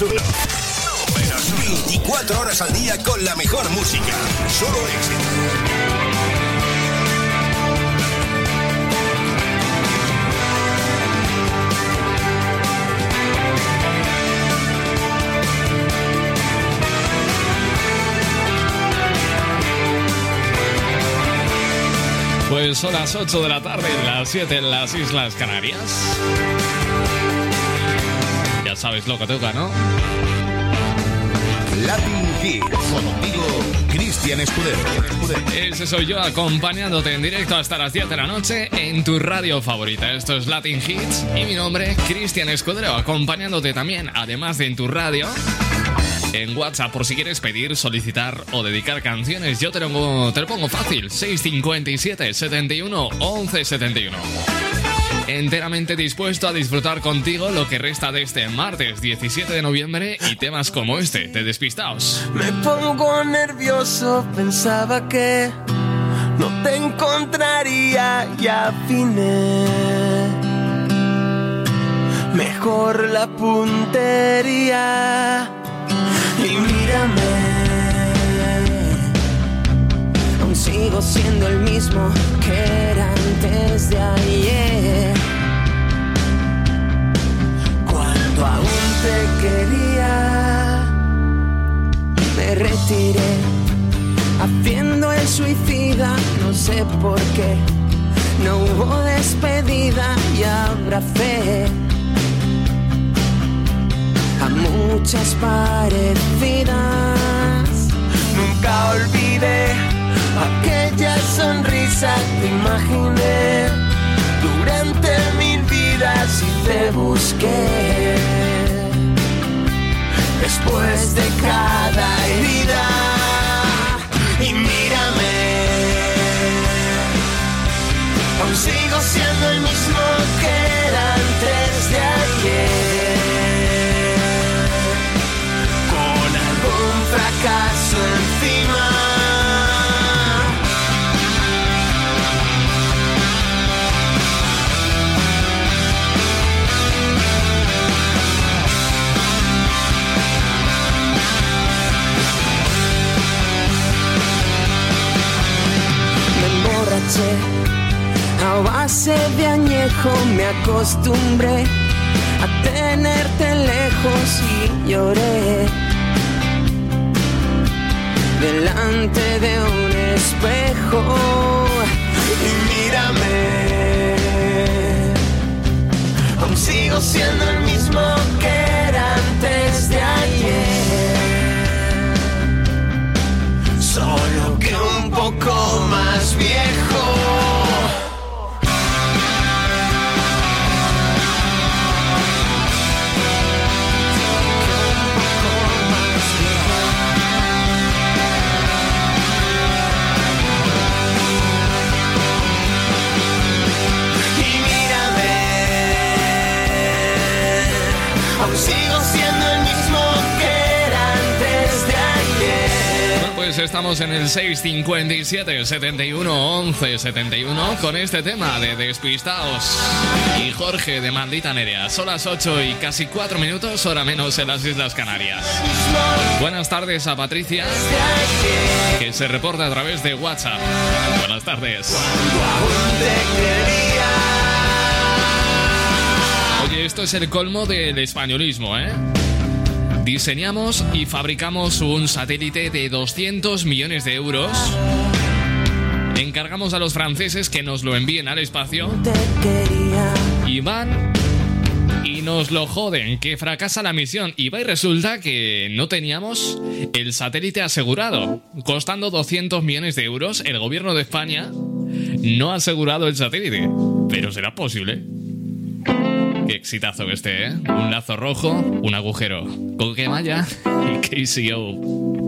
los números uno. Números 24 horas al día con la mejor música. Solo éxito. Pues son las 8 de la tarde, las 7 en las Islas Canarias. Sabes lo que toca, ¿no? Latin Hits. Contigo, Cristian Escudero. Ese soy yo acompañándote en directo hasta las 10 de la noche en tu radio favorita. Esto es Latin Hits y mi nombre, Cristian Escudero, acompañándote también, además de en tu radio en WhatsApp por si quieres pedir, solicitar o dedicar canciones. Yo te lo, te lo pongo fácil, 657 71 11 71. Enteramente dispuesto a disfrutar contigo lo que resta de este martes 17 de noviembre y temas como este, te despistaos. Me pongo nervioso, pensaba que no te encontraría y afiné. Mejor la puntería y mírame, aún sigo siendo el mismo que era antes de ayer. Te quería, me retiré, haciendo el suicida, no sé por qué. No hubo despedida y abracé muchas parecidas. Nunca olvidé aquella sonrisa que imaginé durante mil vidas y te busqué. Después de cada herida, y mírame, aún sigo siendo el mismo que era antes de ayer. fracaso encima. A base de añejo, me acostumbré a tenerte lejos y lloré delante de un espejo y mírame. Aún sigo siendo el mismo que era antes de ayer. Solo que un poco más viejo. Estamos en el 657 71 11 71 con este tema de Despistaos y Jorge de Mandita Nerea. Son las 8 y casi 4 minutos, hora menos en las Islas Canarias. Buenas tardes a Patricia, que se reporta a través de WhatsApp. Buenas tardes. Oye, esto es el colmo del españolismo, ¿eh? Diseñamos y fabricamos un satélite de 200 millones de euros. Encargamos a los franceses que nos lo envíen al espacio. Y van y nos lo joden, que fracasa la misión. Y va y resulta que no teníamos el satélite asegurado. Costando 200 millones de euros, el gobierno de España no ha asegurado el satélite. Pero será posible. Exitazo este, ¿eh? Un lazo rojo, un agujero. Con que vaya y KCO.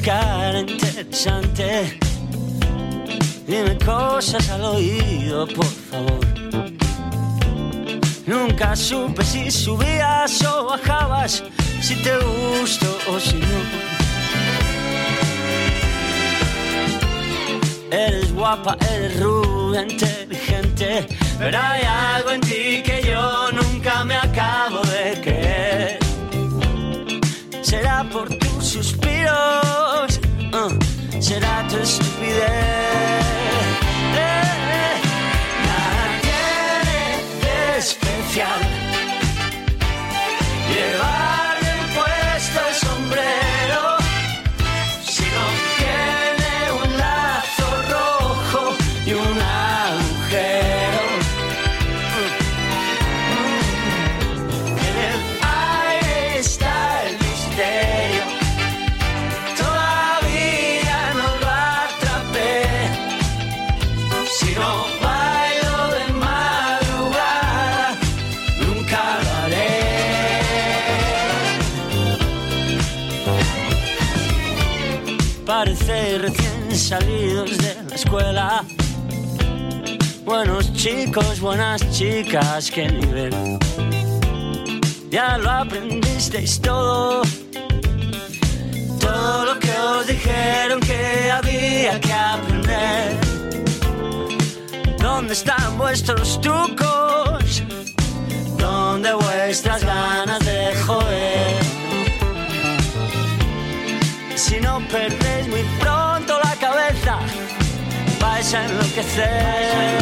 Cara interesante Dime cosas al oído, por favor. Nunca supe si subías o bajabas, si te gustó o si no. Eres guapa, eres rubia, inteligente, pero hay algo en ti que yo nunca me acabo será tu estupidez. Eh, nada tiene de especial. Llevar Recién salidos de la escuela. Buenos chicos, buenas chicas, qué nivel. Ya lo aprendisteis todo. Todo lo que os dijeron que había que aprender. ¿Dónde están vuestros trucos? ¿Dónde vuestras ganas de joder? Si no perdéis muy pronto la cabeza, vais a enloquecer.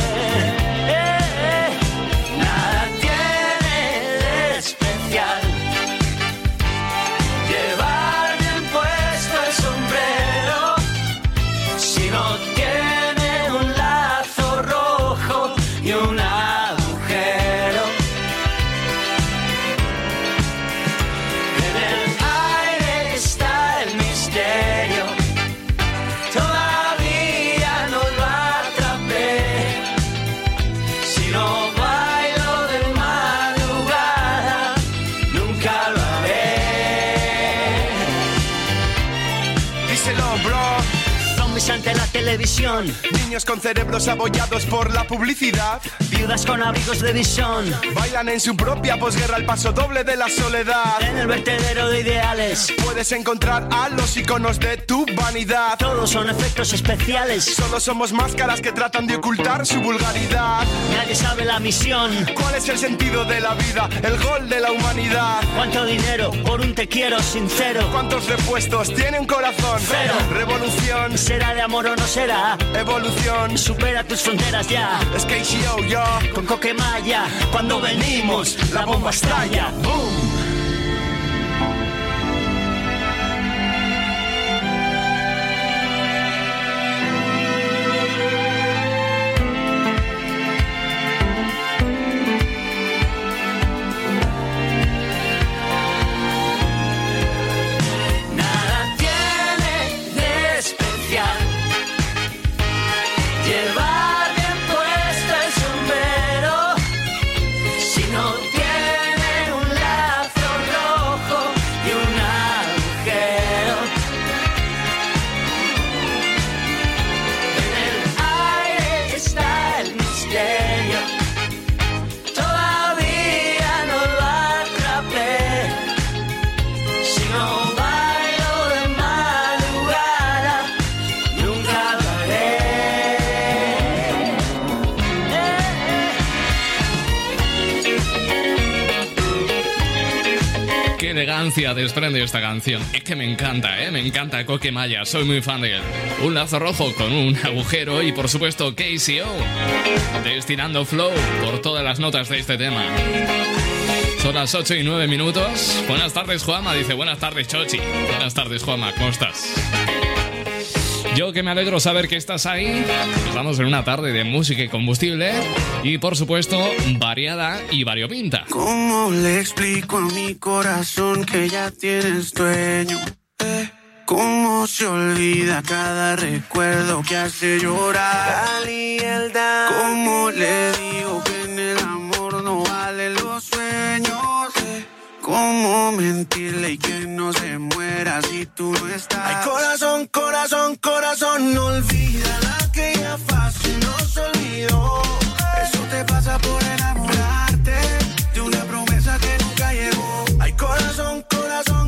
Niños con cerebros abollados por la publicidad. Viudas con abrigos de visón. Bailan en su propia posguerra el paso doble de la soledad. En el vertedero de ideales, Puedes encontrar a los iconos de tu vanidad. todos son efectos especiales. Solo somos máscaras que tratan de ocultar su vulgaridad. Nadie sabe la misión. ¿Cuál es el sentido de la vida? El gol de la humanidad. ¿Cuánto dinero por un te quiero sincero? ¿Cuántos repuestos tiene un corazón? Cero. Revolución, ¿Será de amor o no será? evolución. Supera tus fronteras ya. Es yo, yo. Con Coquemaya, cuando venimos, la bomba estalla. ¡Boom! Desprende esta canción. Es que me encanta, ¿eh? Me encanta Coquemaya. Soy muy fan de él. Un lazo rojo con un agujero y, por supuesto, KCO. Destinando flow por todas las notas de este tema. Son las 8 y 9 minutos. Buenas tardes, Juama. Dice, buenas tardes, Chochi. Buenas tardes, Juama. ¿Cómo estás? Yo que me alegro saber que estás ahí. Estamos en una tarde de música y combustible. Y por supuesto, variada y variopinta. ¿Cómo le explico a mi corazón que ya tienes dueño? Eh, ¿Cómo se olvida cada recuerdo que hace llorar? ¿Cómo le digo que ¿Cómo mentirle y que no se muera si tú no estás? Ay, corazón, corazón, corazón, no olvida la que ya fácil nos olvidó. Eso te pasa por enamorarte de una promesa que nunca llegó. Ay, corazón, corazón.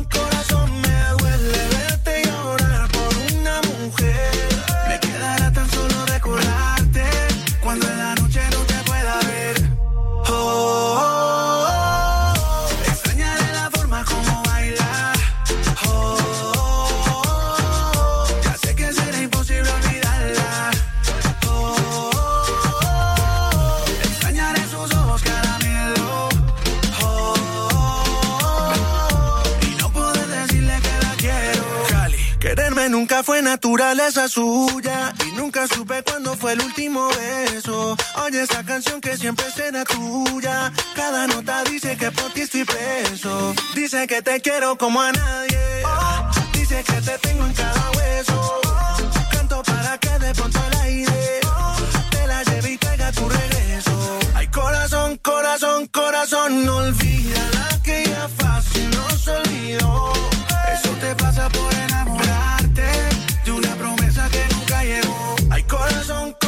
Fue naturaleza suya y nunca supe cuándo fue el último beso. Oye esa canción que siempre será tuya. Cada nota dice que por ti estoy preso. Dice que te quiero como a nadie. Dice que te tengo en cada hueso. Canto para que de pronto el aire te la lleve y traiga tu regreso. Ay corazón, corazón, corazón, no olvida la que ya fácil nos olvidó. Eso te pasa por de una promesa que nunca llegó. Ay, corazón, corazón,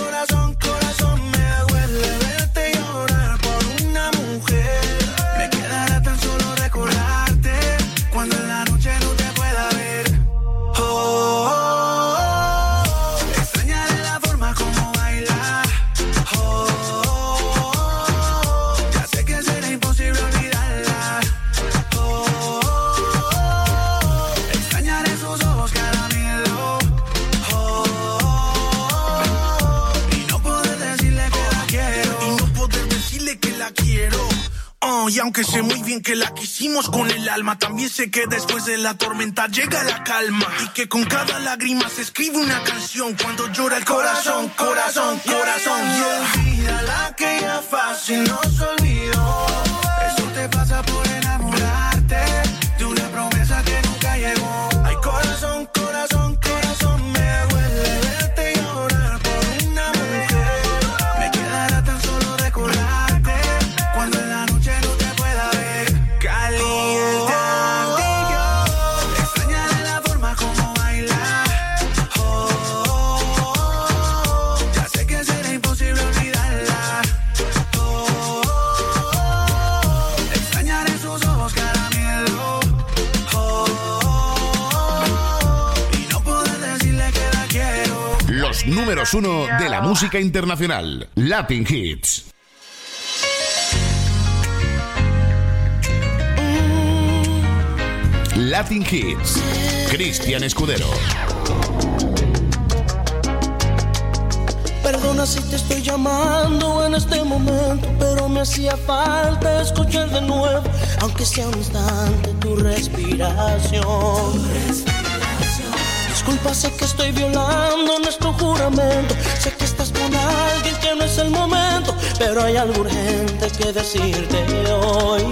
Y aunque sé muy bien que la quisimos con el alma, también sé que después de la tormenta llega la calma. Y que con cada lágrima se escribe una canción cuando llora el corazón, corazón, corazón. Y olvida la que ya fácil nos olvidó. Eso te pasa por enamorarte Números uno de la música internacional. Latin Hits. Latin Hits. Cristian Escudero. Perdona si te estoy llamando en este momento, pero me hacía falta escuchar de nuevo, aunque sea un instante, tu respiración. Disculpa, sé que estoy violando nuestro juramento, sé que estás con alguien que no es el momento, pero hay algo urgente que decirte hoy.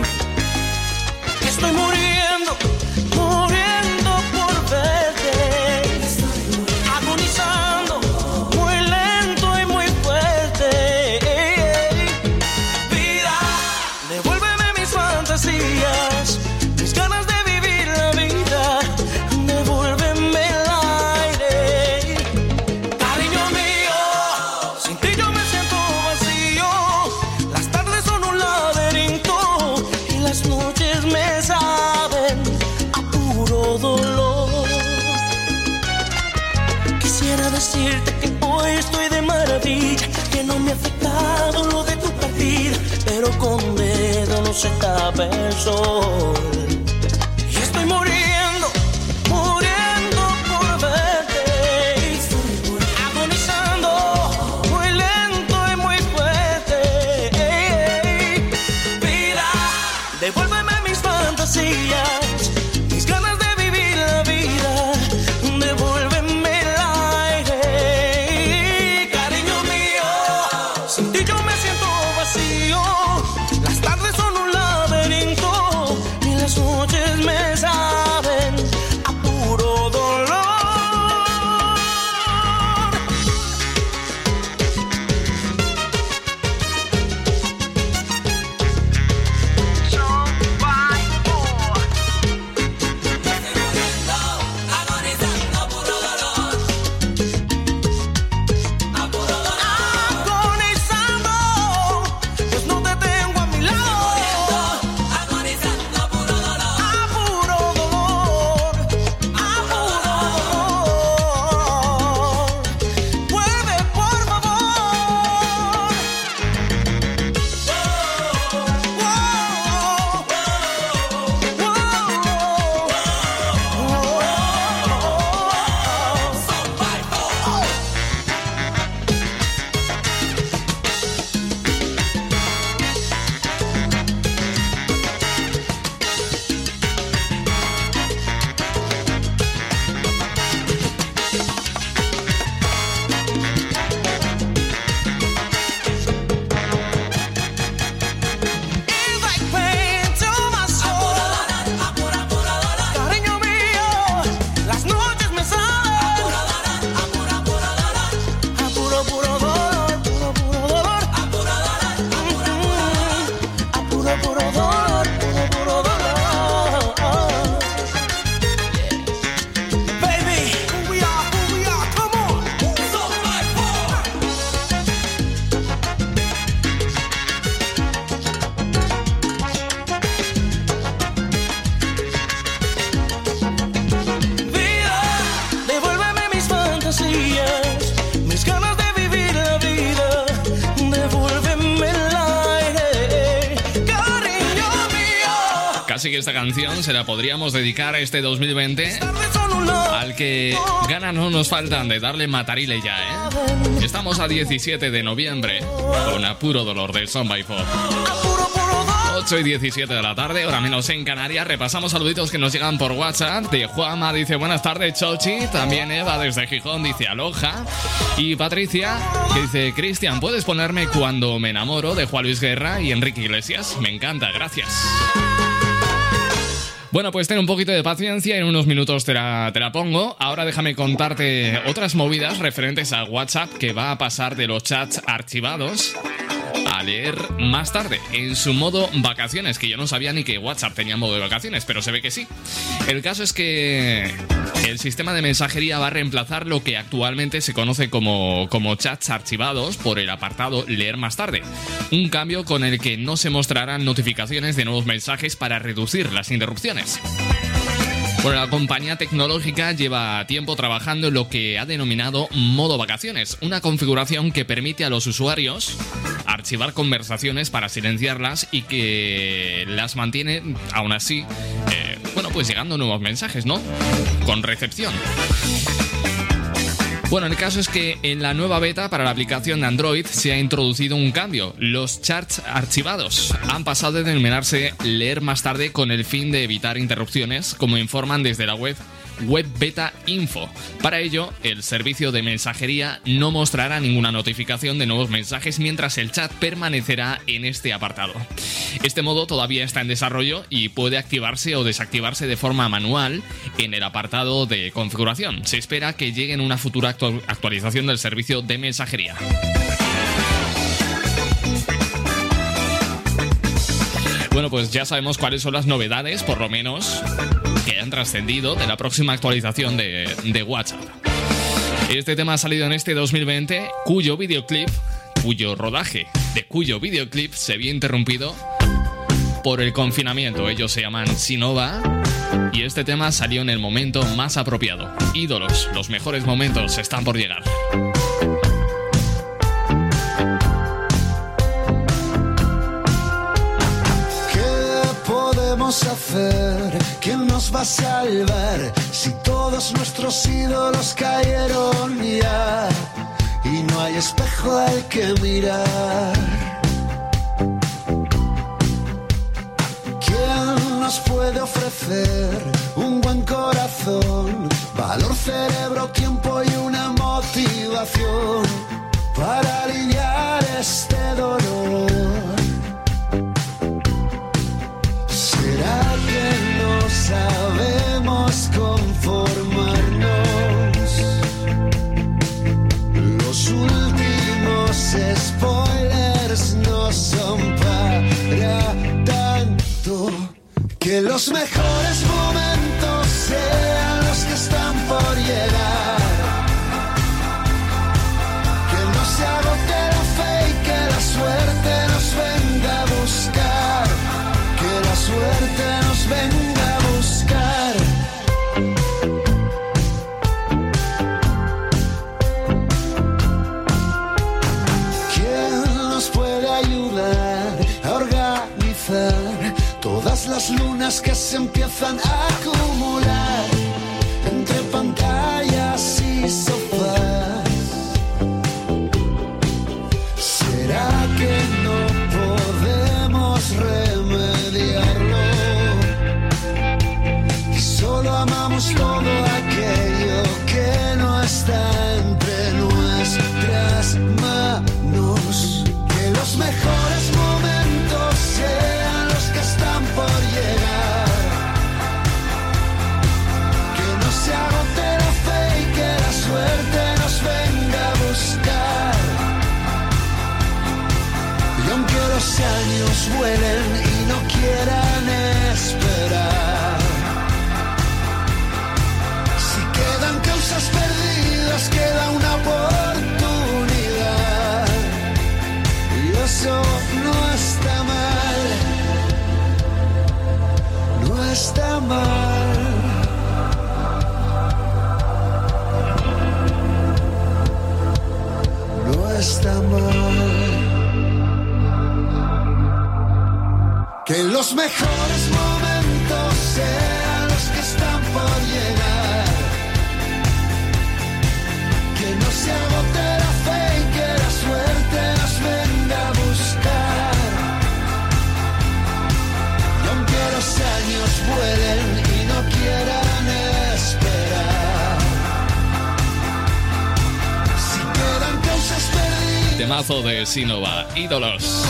Se tapa. Se la podríamos dedicar este 2020 al que ganas no nos faltan de darle matarile ya, ¿eh? Estamos a 17 de noviembre con apuro dolor de Son by Four. 8 y 17 de la tarde, ahora menos en Canarias. Repasamos saluditos que nos llegan por WhatsApp. De Juama dice buenas tardes, Chochi. También Eva desde Gijón dice aloja. Y Patricia que dice Cristian, ¿puedes ponerme cuando me enamoro de Juan Luis Guerra y Enrique Iglesias? Me encanta, gracias. Bueno, pues ten un poquito de paciencia, en unos minutos te la, te la, pongo. Ahora déjame contarte otras movidas referentes a WhatsApp que va a pasar de los chats archivados a leer más tarde, en su modo vacaciones, que yo no sabía ni que WhatsApp tenía modo de vacaciones, pero se ve que sí. El caso es que el sistema de mensajería va a reemplazar lo que actualmente se conoce como, como chats archivados por el apartado leer más tarde. Un cambio con el que no se mostrarán notificaciones de nuevos mensajes para reducir las interrupciones. Bueno, la compañía tecnológica lleva tiempo trabajando en lo que ha denominado modo vacaciones, una configuración que permite a los usuarios archivar conversaciones para silenciarlas y que las mantiene aún así, eh, bueno, pues llegando nuevos mensajes, ¿no? Con recepción. Bueno, el caso es que en la nueva beta para la aplicación de Android se ha introducido un cambio. Los chats archivados han pasado de denominarse leer más tarde con el fin de evitar interrupciones, como informan desde la web Web Beta Info. Para ello, el servicio de mensajería no mostrará ninguna notificación de nuevos mensajes mientras el chat permanecerá en este apartado. Este modo todavía está en desarrollo y puede activarse o desactivarse de forma manual en el apartado de configuración. Se espera que llegue en una futura actualización del servicio de mensajería. Bueno, pues ya sabemos cuáles son las novedades, por lo menos, que han trascendido de la próxima actualización de, de WhatsApp. Este tema ha salido en este 2020, cuyo videoclip, cuyo rodaje de cuyo videoclip se vio interrumpido por el confinamiento. Ellos se llaman Sinova y este tema salió en el momento más apropiado. Ídolos, los mejores momentos están por llegar. hacer? ¿Quién nos va a salvar si todos nuestros ídolos cayeron ya y no hay espejo al que mirar? ¿Quién nos puede ofrecer un buen corazón, valor, cerebro, tiempo y una motivación para aliviar este dolor? Sabemos conformarnos. Los últimos spoilers no son para tanto. Que los mejores momentos sean las lunas que se empiezan a acumular Los mejores momentos sean los que están por llegar. Que no se agote la fe y que la suerte nos venga a buscar. Y aunque los años vuelen y no quieran esperar, si quedan causas perdidas. Temazo de Sinova, ídolos.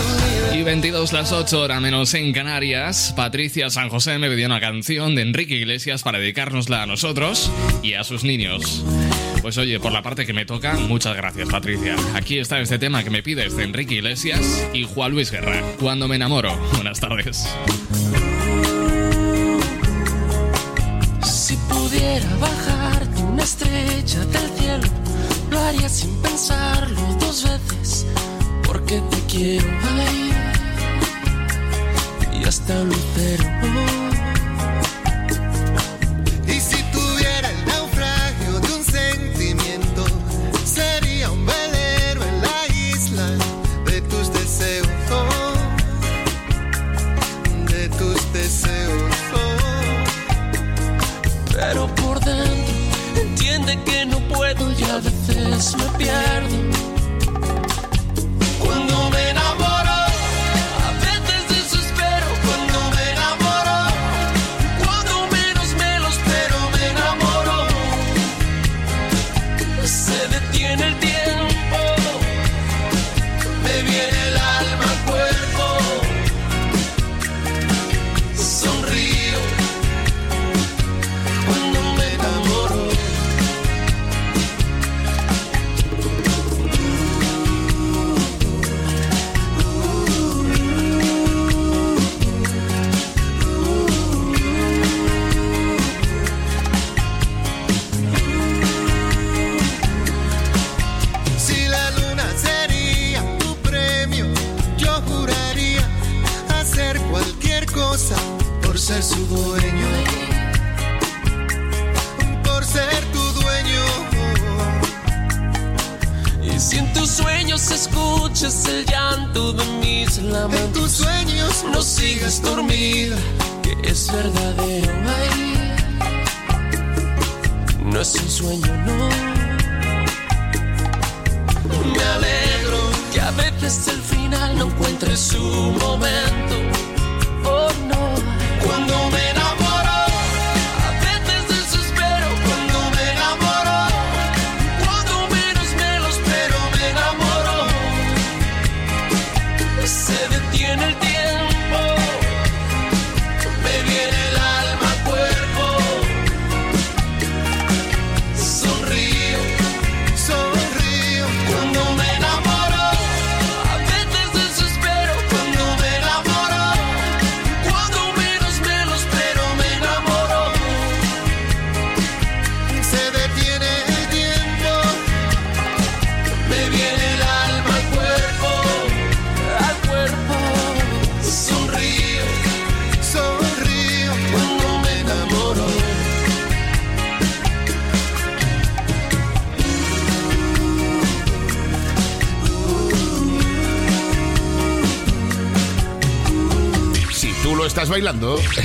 Y 22 las 8 hora menos en Canarias, Patricia San José me pidió una canción de Enrique Iglesias para dedicárnosla a nosotros y a sus niños. Pues oye, por la parte que me toca, muchas gracias Patricia. Aquí está este tema que me pides de Enrique Iglesias y Juan Luis Guerra, Cuando me enamoro. Buenas tardes. Si pudiera bajarte una estrella del cielo, lo haría sin pensarlo dos veces, porque te quiero. Hasta Lucero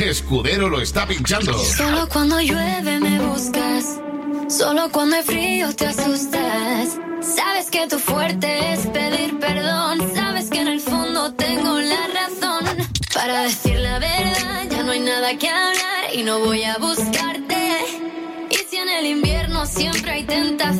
Escudero lo está pinchando. Solo cuando llueve me buscas. Solo cuando hay frío te asustas. Sabes que tu fuerte es pedir perdón. Sabes que en el fondo tengo la razón. Para decir la verdad, ya no hay nada que hablar y no voy a buscarte. Y si en el invierno siempre hay tentación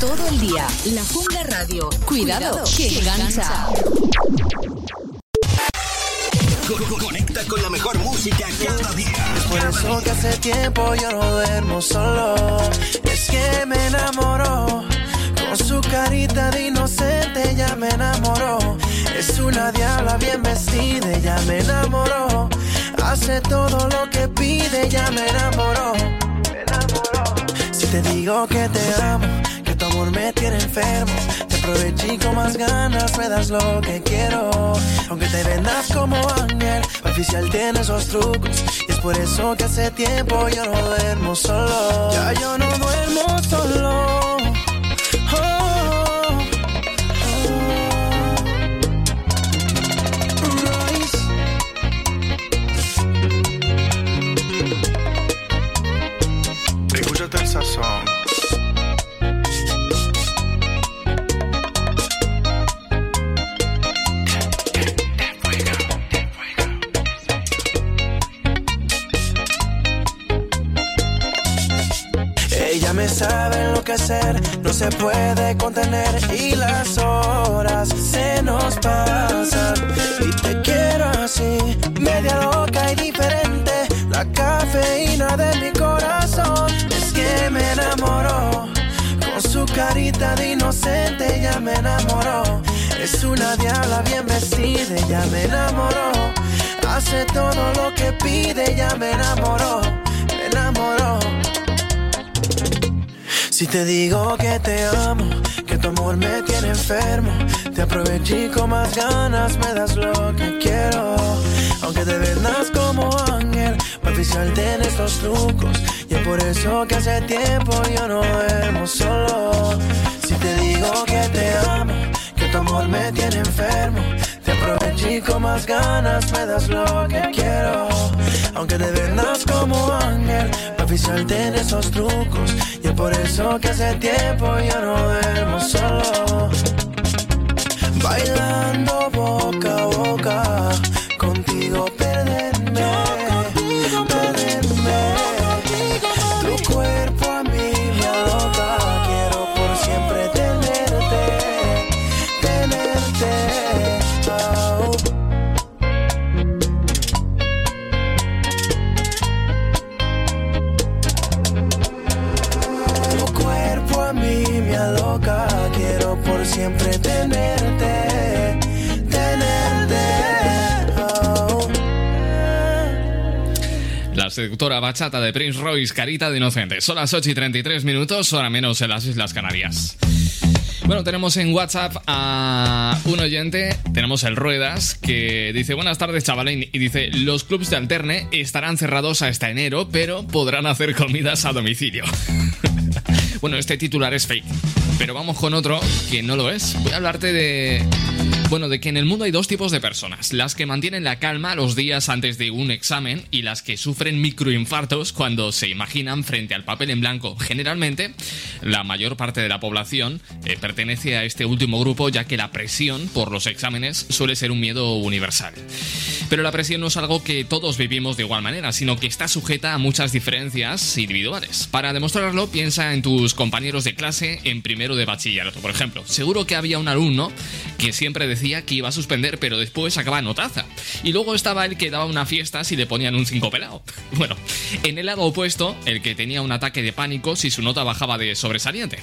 Todo el día. La Jungla Radio. Cuidado, que engancha. Co- Conecta con la mejor música cada día. Es por eso que hace tiempo yo no duermo solo. Es que me enamoró. Con su carita de inocente ya me enamoró. Es una diabla bien vestida, ya me enamoró. Hace todo lo que pide, ya me enamoró. Me enamoró. Si te digo que te amo, amor me tiene enfermo. Te aproveché con más ganas, me das lo que quiero. Aunque te vendas como ángel, oficial tiene esos trucos. Y es por eso que hace tiempo yo no duermo solo. Ya yo no duermo solo. Se puede contener y las horas se nos pasan. Y te quiero así, media loca y diferente, la cafeína de mi corazón. Es que me enamoró, con su carita de inocente ya me enamoró. Es una diabla bien vestida, ya me enamoró. Hace todo lo que pide, ya me enamoró, Si te digo que te amo, que tu amor me tiene enfermo, te aproveché con más ganas, me das lo que quiero. Aunque te vendas como ángel, para oficial tienes los trucos. Y es por eso que hace tiempo yo no duermo solo. Si te digo que te amo, que tu amor me tiene enfermo, te aproveché con más ganas, me das lo que quiero. Aunque te vendas como salten esos trucos. Y es por eso que hace tiempo yo no duermo solo. Bailando La seductora bachata de Prince Royce, Carita de Inocente. Son las 8 y 33 minutos, hora menos en las Islas Canarias. Bueno, tenemos en WhatsApp a un oyente, tenemos el Ruedas, que dice, buenas tardes chavalín, y dice, los clubs de alterne estarán cerrados hasta enero, pero podrán hacer comidas a domicilio. bueno, este titular es fake, pero vamos con otro que no lo es. Voy a hablarte de... Bueno, de que en el mundo hay dos tipos de personas, las que mantienen la calma los días antes de un examen y las que sufren microinfartos cuando se imaginan frente al papel en blanco. Generalmente, la mayor parte de la población eh, pertenece a este último grupo ya que la presión por los exámenes suele ser un miedo universal. Pero la presión no es algo que todos vivimos de igual manera, sino que está sujeta a muchas diferencias individuales. Para demostrarlo, piensa en tus compañeros de clase en primero de bachillerato, por ejemplo. Seguro que había un alumno que siempre decía que iba a suspender, pero después sacaba notaza. Y luego estaba el que daba una fiesta si le ponían un 5 pelado. Bueno, en el lado opuesto, el que tenía un ataque de pánico si su nota bajaba de sobresaliente.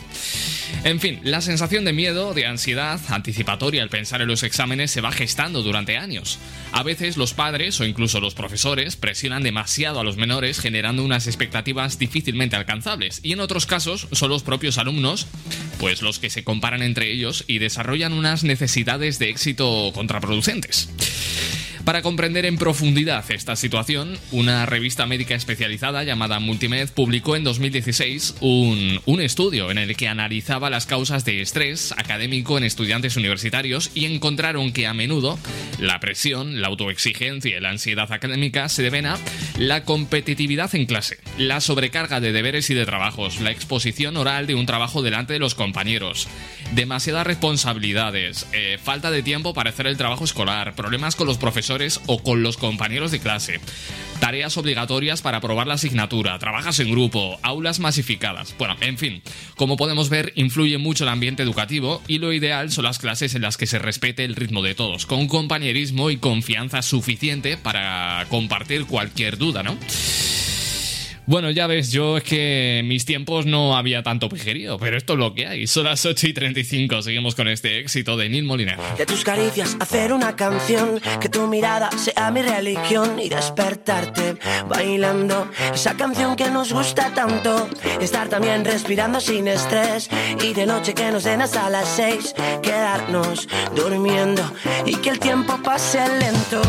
En fin, la sensación de miedo, de ansiedad anticipatoria al pensar en los exámenes se va gestando durante años. A veces los padres o incluso los profesores presionan demasiado a los menores generando unas expectativas difícilmente alcanzables y en otros casos son los propios alumnos pues los que se comparan entre ellos y desarrollan unas necesidades de éxito contraproducentes. Para comprender en profundidad esta situación, una revista médica especializada llamada Multimed publicó en 2016 un, un, estudio en el que analizaba las causas de estrés académico en estudiantes universitarios y encontraron que a menudo la presión, la autoexigencia y la ansiedad académica se deben a la competitividad en clase, la sobrecarga de deberes y de trabajos, la exposición oral de un trabajo delante de los compañeros, demasiadas responsabilidades, eh, falta de tiempo para hacer el trabajo escolar, problemas con los profesores o con los compañeros de clase, tareas obligatorias para aprobar la asignatura, trabajas en grupo, aulas masificadas. Bueno, en fin, como podemos ver, influye mucho el ambiente educativo y lo ideal son las clases en las que se respete el ritmo de todos, con compañerismo y confianza suficiente para compartir cualquier duda, ¿no? Bueno, ya ves, yo es que en mis tiempos no había tanto pijerío, pero esto es lo que hay. Son las 8 y 35. Seguimos con este éxito de Neil Moliner. De tus caricias hacer una canción, que tu mirada sea mi religión y despertarte bailando esa canción que nos gusta tanto. Estar también respirando sin estrés y de noche que nos den hasta las seis, quedarnos durmiendo y que el tiempo pase lento.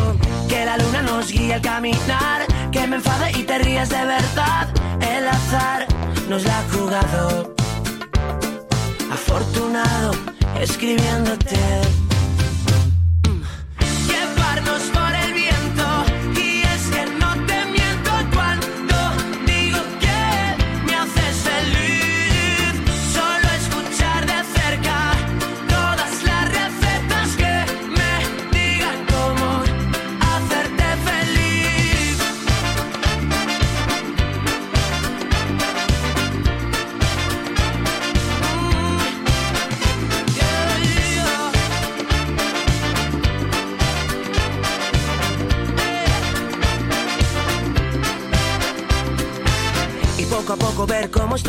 Que la luna nos guíe al caminar, que me enfade y te rías de verdad. El azar nos la ha jugado. Afortunado escribiéndote.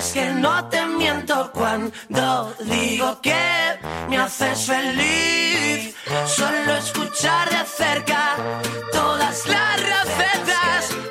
es que no te miento cuando digo que me haces feliz. Solo escuchar de cerca todas las recetas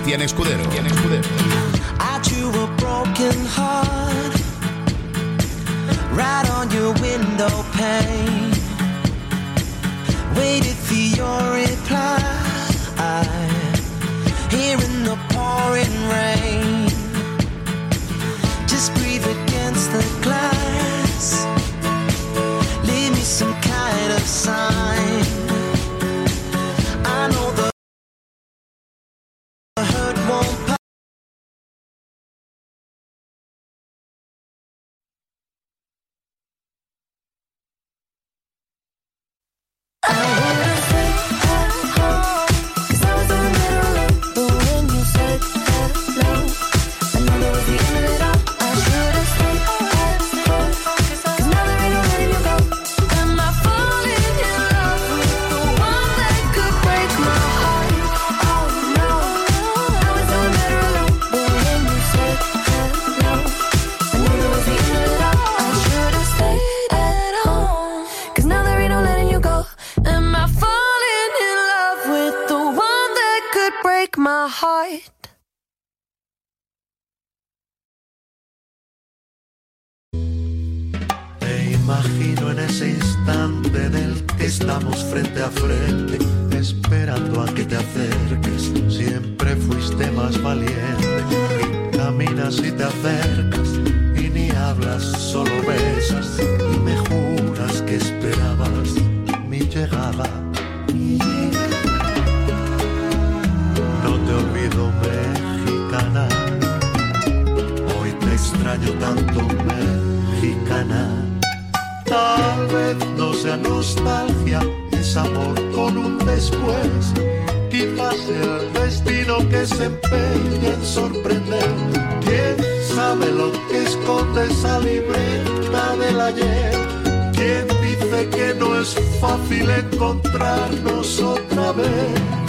Cristian Escudero. Cristian Escudero. I drew a broken heart right on your window pane. Waited for your reply here in the pouring rain. Heart? Te imagino en ese instante en el que estamos frente a frente, esperando a que te acerques. Siempre fuiste más valiente. Caminas y te acercas y ni hablas, solo besas y me juras que esperabas mi llegada. Sea nostalgia, es amor con un después. Quizás el destino que se empeña en sorprender. ¿Quién sabe lo que esconde esa libreta del ayer? ¿Quién dice que no es fácil encontrarnos otra vez?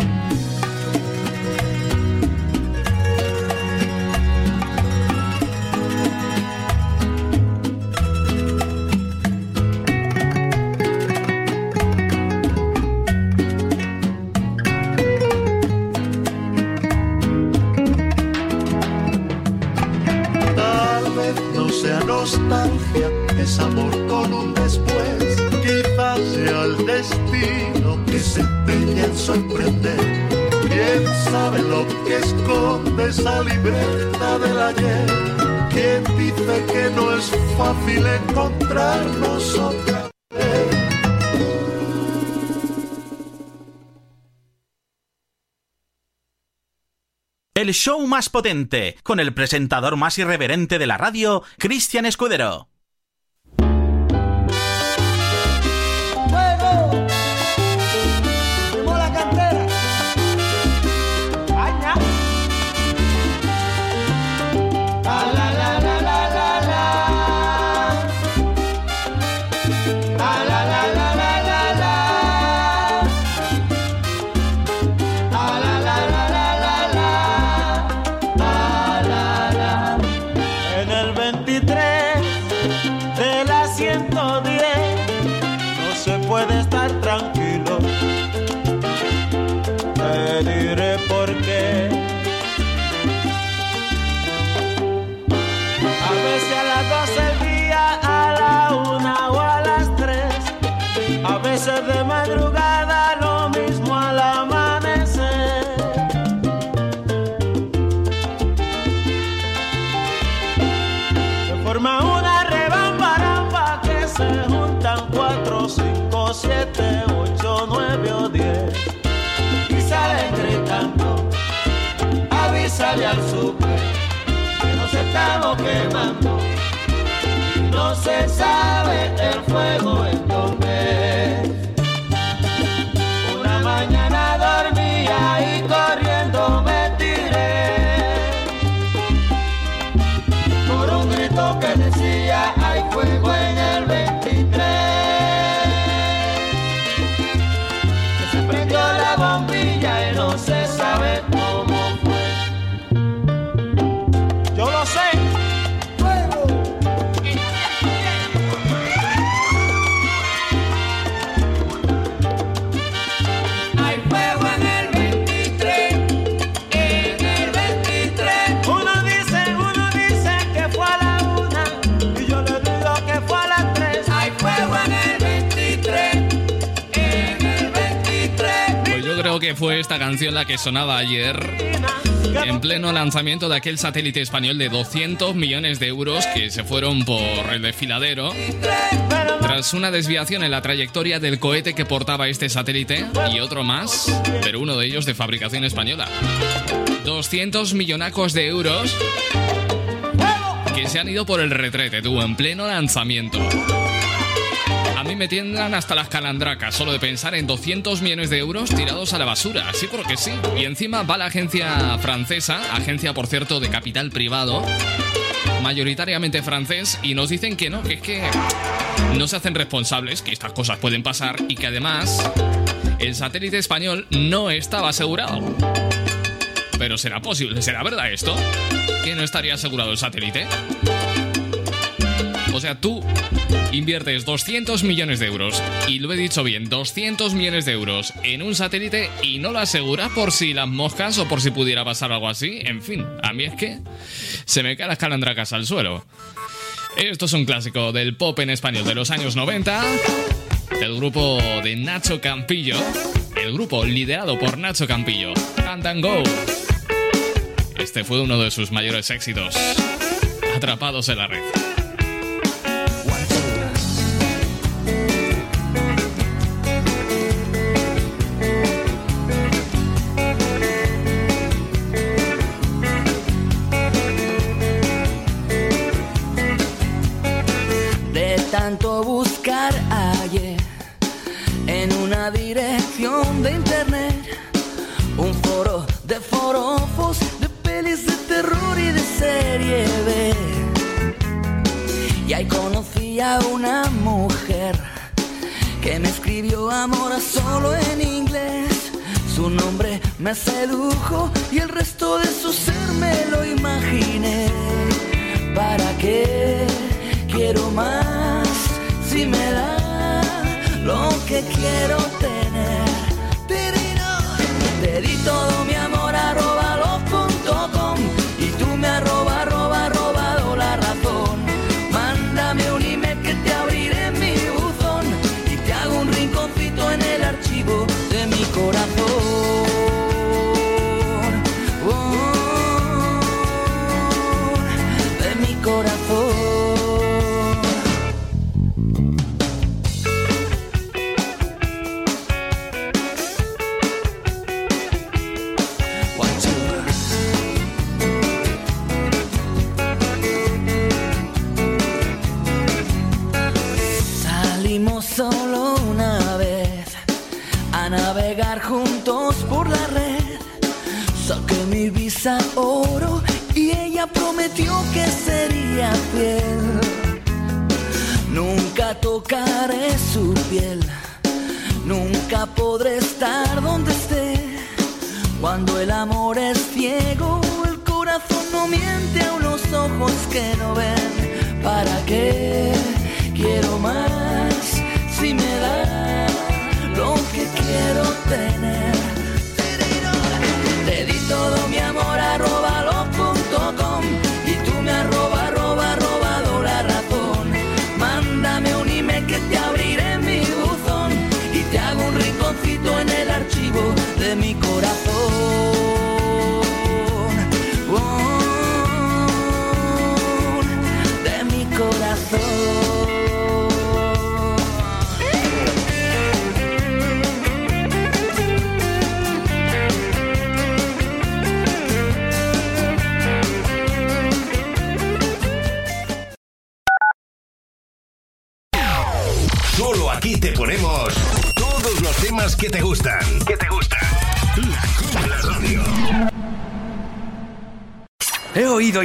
¿Quién dice que no es fácil encontrarnos otra? El show más potente, con el presentador más irreverente de la radio, Cristian Escudero. No se sabe el fuego fue esta canción la que sonaba ayer en pleno lanzamiento de aquel satélite español de 200 millones de euros que se fueron por el desfiladero tras una desviación en la trayectoria del cohete que portaba este satélite y otro más, pero uno de ellos de fabricación española. 200 millonacos de euros que se han ido por el retrete, tú, en pleno lanzamiento. Me tiendan hasta las calandracas solo de pensar en 200 millones de euros tirados a la basura, así porque sí. Y encima va la agencia francesa, agencia por cierto de capital privado, mayoritariamente francés, y nos dicen que no, que es que no se hacen responsables, que estas cosas pueden pasar y que además el satélite español no estaba asegurado. Pero será posible, será verdad esto, que no estaría asegurado el satélite. O sea, tú inviertes 200 millones de euros, y lo he dicho bien, 200 millones de euros en un satélite y no lo aseguras por si las moscas o por si pudiera pasar algo así. En fin, a mí es que se me caen las calandracas al suelo. Esto es un clásico del pop en español de los años 90, del grupo de Nacho Campillo, el grupo liderado por Nacho Campillo, Stand and Go. Este fue uno de sus mayores éxitos, Atrapados en la red. Tanto buscar ayer en una dirección de internet, un foro de forofos, de pelis de terror y de serie B. Y ahí conocí a una mujer que me escribió amor solo en inglés. Su nombre me sedujo y el resto de su ser me lo imaginé. ¿Para qué quiero más si me da lo que quiero tener? Te di todo mi amor Nunca tocaré su piel, nunca podré estar donde esté. Cuando el amor es ciego, el corazón no miente a unos ojos que no ven. ¿Para qué quiero más si me da lo que quiero tener?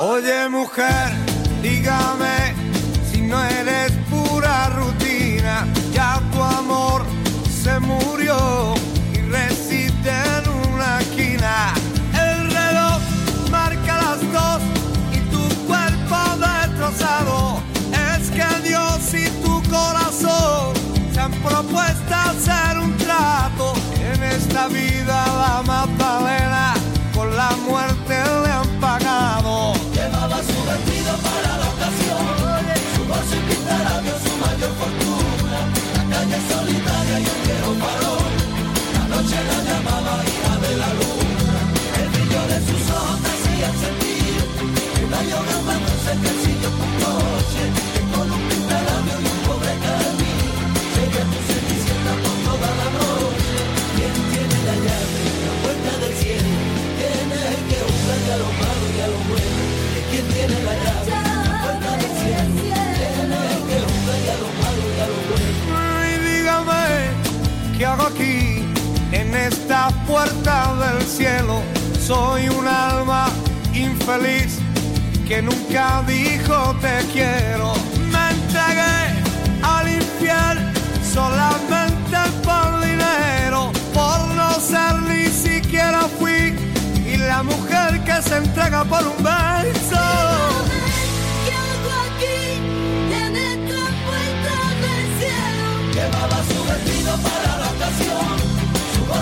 Oye, mujer. Esta puerta del cielo soy un alma infeliz que nunca dijo te quiero. Me entregué a limpiar solamente por dinero, por no ser ni siquiera fui y la mujer que se entrega por un beso.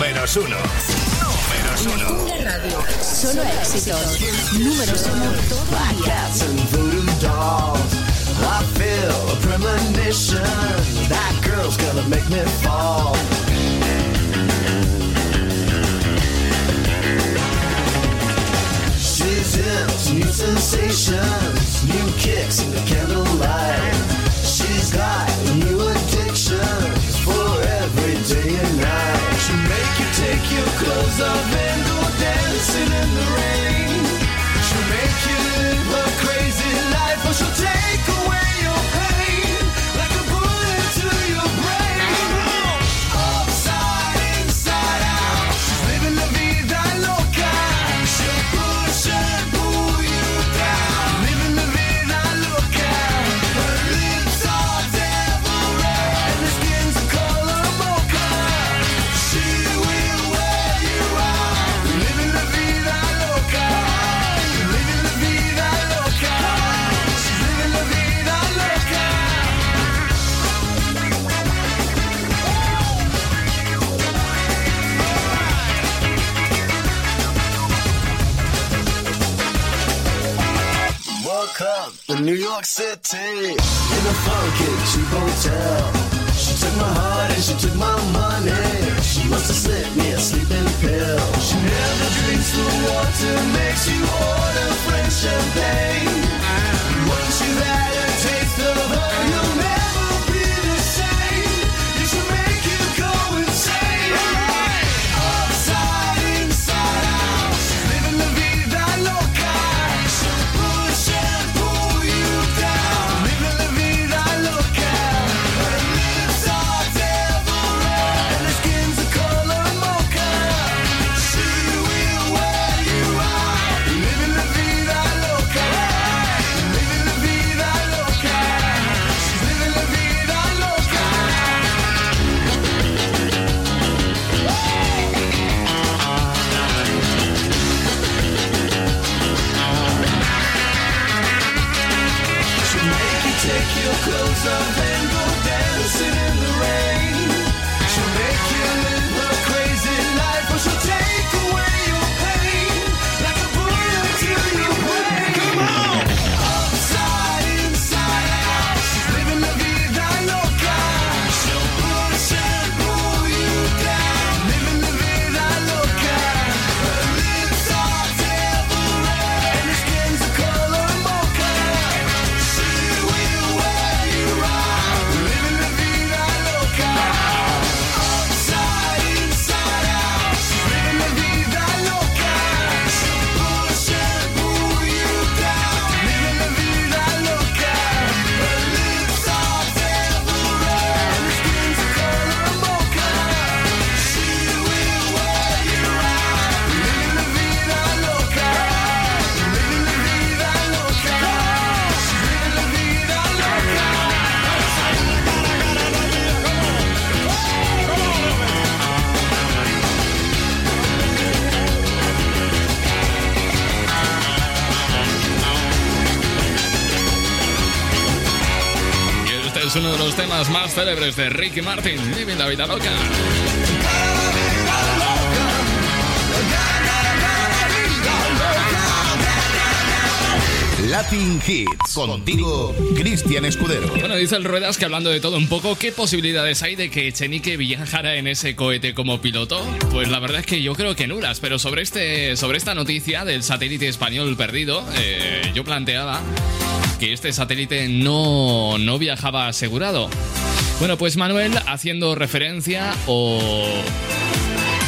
Menos uno. Números uno. Radio. Solo éxitos. Número uno todavía. I feel a premonition. That girl's gonna make me fall. She's in new sensations, new kicks in the count. in New York City, in a funky cheap hotel. She took my heart and she took my money. She must have slipped me a sleeping pill. She never drinks the water, makes you order French champagne. Once you've had a taste of her, temas más célebres de Ricky Martin, Living la vida loca. Latin Hits. Contigo, Cristian Escudero. Bueno, dice el Ruedas que hablando de todo un poco, ¿qué posibilidades hay de que Chenique viajara en ese cohete como piloto? Pues la verdad es que yo creo que nulas, pero sobre, este, sobre esta noticia del satélite español perdido, eh, yo planteaba que este satélite no, no viajaba asegurado. Bueno, pues Manuel, haciendo referencia o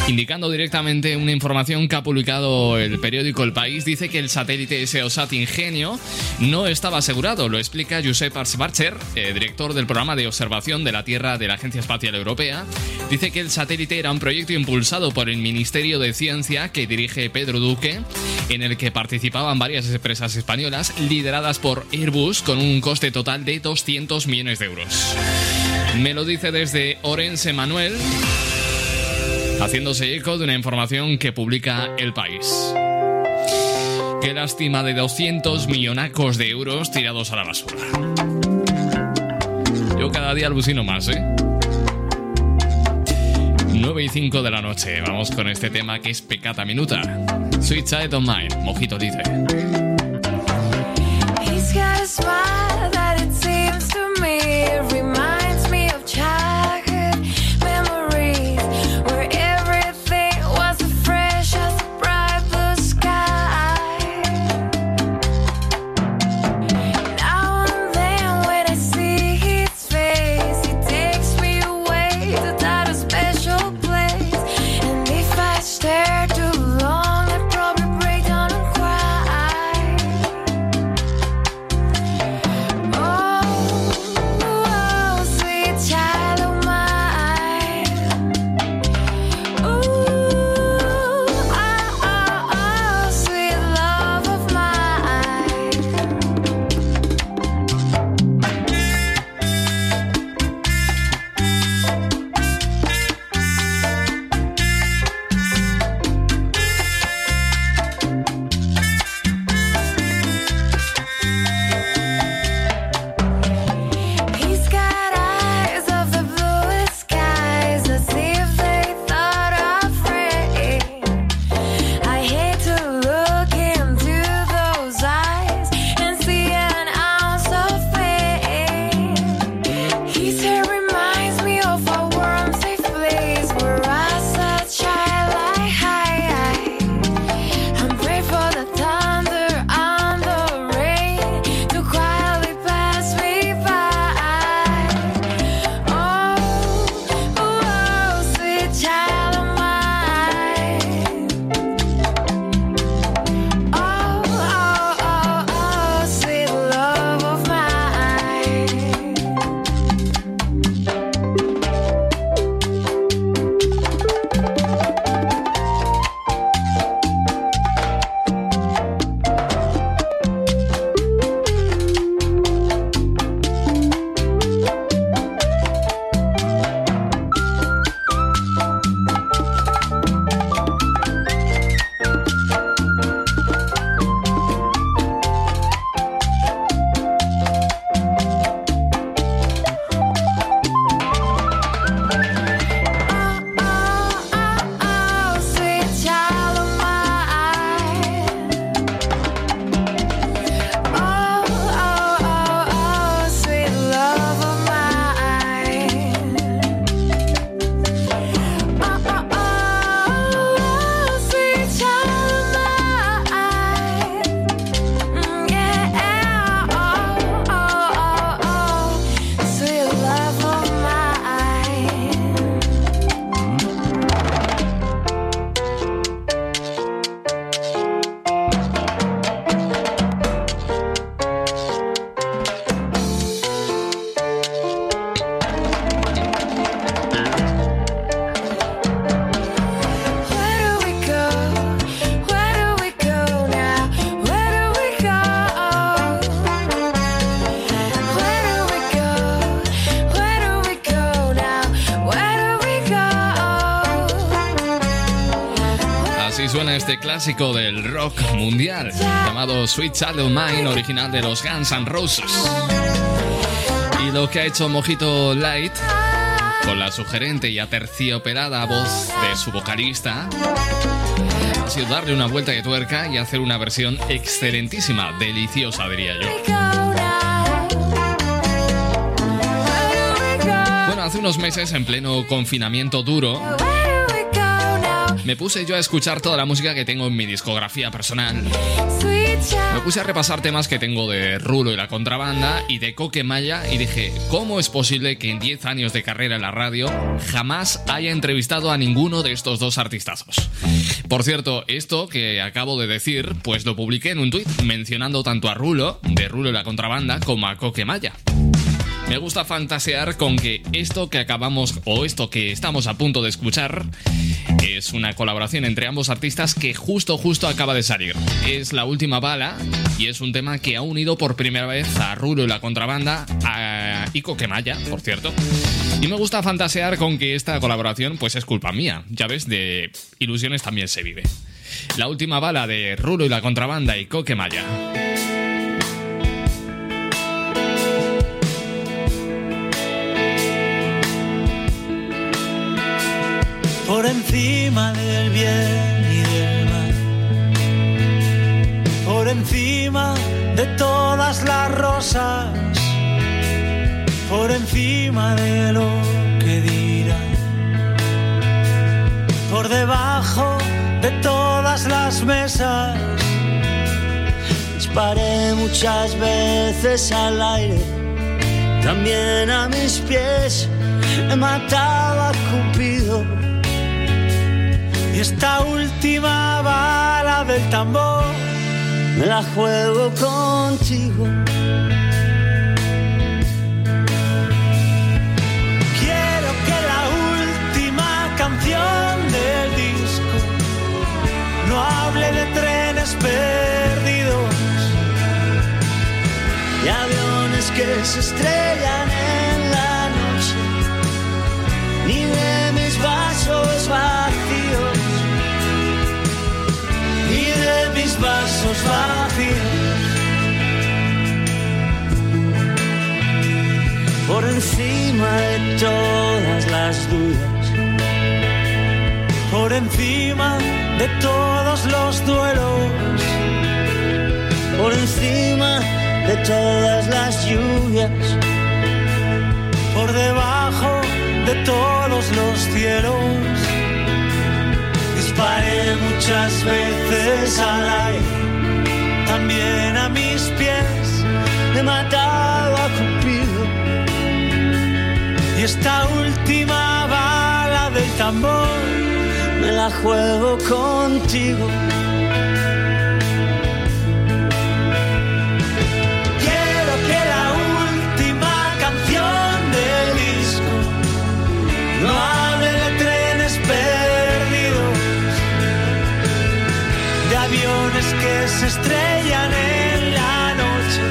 indicando directamente una información que ha publicado el periódico El País, dice que el satélite SEOSAT Ingenio no estaba asegurado. Lo explica Josep Arsbarcher, eh, director del programa de observación de la Tierra de la Agencia Espacial Europea. Dice que el satélite era un proyecto impulsado por el Ministerio de Ciencia que dirige Pedro Duque, en el que participaban varias empresas españolas lideradas por Airbus con un coste total de 200 millones de euros. Me lo dice desde Orense Manuel, haciéndose eco de una información que publica El País. Qué lástima de 200 millonacos de euros tirados a la basura. Yo cada día alucino más, ¿eh? 9 y 5 de la noche, vamos con este tema que es pecata minuta. Sweet Child of Mine, Mojito dice. Clásico del rock mundial, llamado Sweet of Mine, original de los Guns N' Roses. Y lo que ha hecho Mojito Light, con la sugerente y aterciopelada voz de su vocalista, ha sido darle una vuelta de tuerca y hacer una versión excelentísima, deliciosa diría yo. Bueno, hace unos meses, en pleno confinamiento duro, me puse yo a escuchar toda la música que tengo en mi discografía personal. Me puse a repasar temas que tengo de Rulo y la contrabanda y de Coque Maya y dije, ¿cómo es posible que en 10 años de carrera en la radio jamás haya entrevistado a ninguno de estos dos artistazos? Por cierto, esto que acabo de decir, pues lo publiqué en un tuit mencionando tanto a Rulo, de Rulo y la contrabanda, como a Coque Maya. Me gusta fantasear con que esto que acabamos o esto que estamos a punto de escuchar es una colaboración entre ambos artistas que justo justo acaba de salir. Es la última bala y es un tema que ha unido por primera vez a Rulo y la contrabanda a Ico por cierto. Y me gusta fantasear con que esta colaboración pues es culpa mía. Ya ves, de ilusiones también se vive. La última bala de Rulo y la contrabanda y Coquemaya. Por encima del bien y del mal, por encima de todas las rosas, por encima de lo que dirán, por debajo de todas las mesas. Disparé muchas veces al aire, también a mis pies he matado a Cupido. Esta última bala del tambor me la juego contigo. Quiero que la última canción del disco no hable de trenes perdidos y aviones que se estrellan en la noche, ni de mis vasos vacíos mis vasos vacíos. Por encima de todas las dudas, por encima de todos los duelos, por encima de todas las lluvias, por debajo de todos los cielos disparé muchas veces al aire, también a mis pies he matado a Cupido. Y esta última bala del tambor me la juego contigo. Que se estrellan en la noche,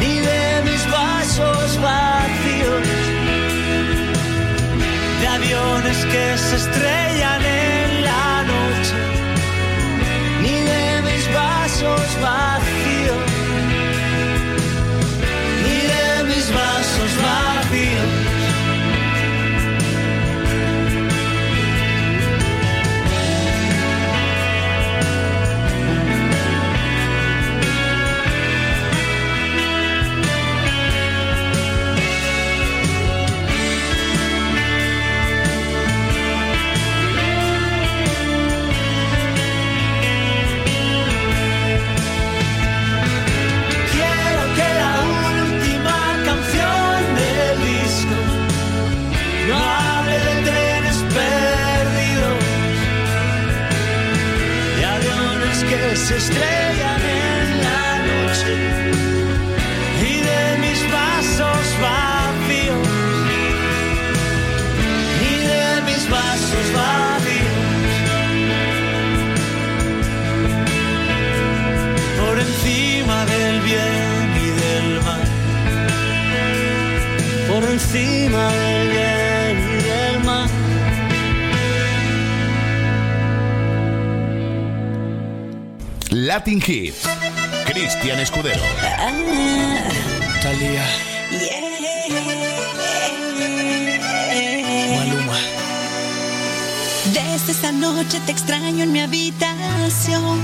ni de mis vasos vacíos, de aviones que se estrellan se estrellan en la noche y de mis vasos vacíos, y de mis vasos vacíos. por encima del bien y del mal, por encima del Latin Hit. Cristian Escudero. Talía, Maluma. Desde esa noche te extraño en mi habitación.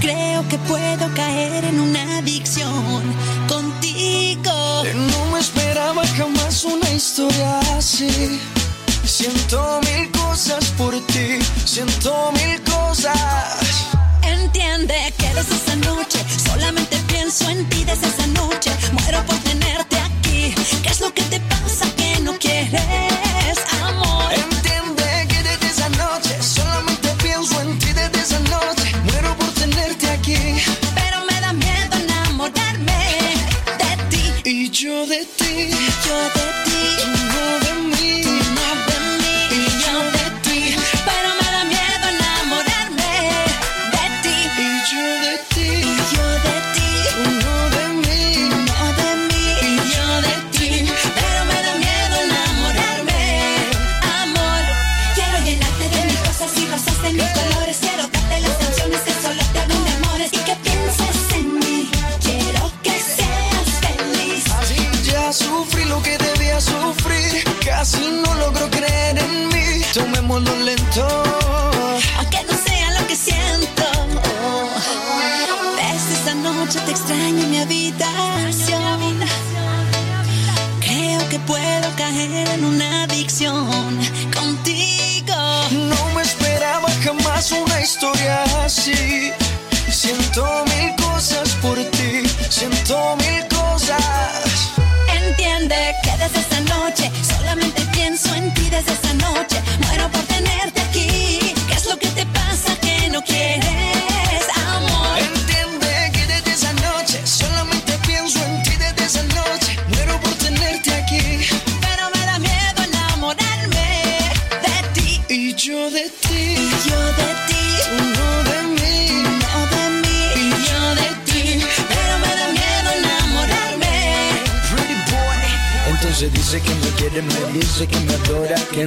Creo que puedo caer en una adicción contigo. No me esperaba jamás una historia así. Siento mil cosas por ti, siento mil cosas. Desde esa noche solamente pienso en ti desde esa noche. Muero por tenerte aquí. ¿Qué es lo que te pasa que no quieres amor? Entiende que desde esa noche solamente pienso en ti desde esa noche. Muero por tenerte aquí. Pero me da miedo enamorarme de ti. Y yo de ti, yo de ti,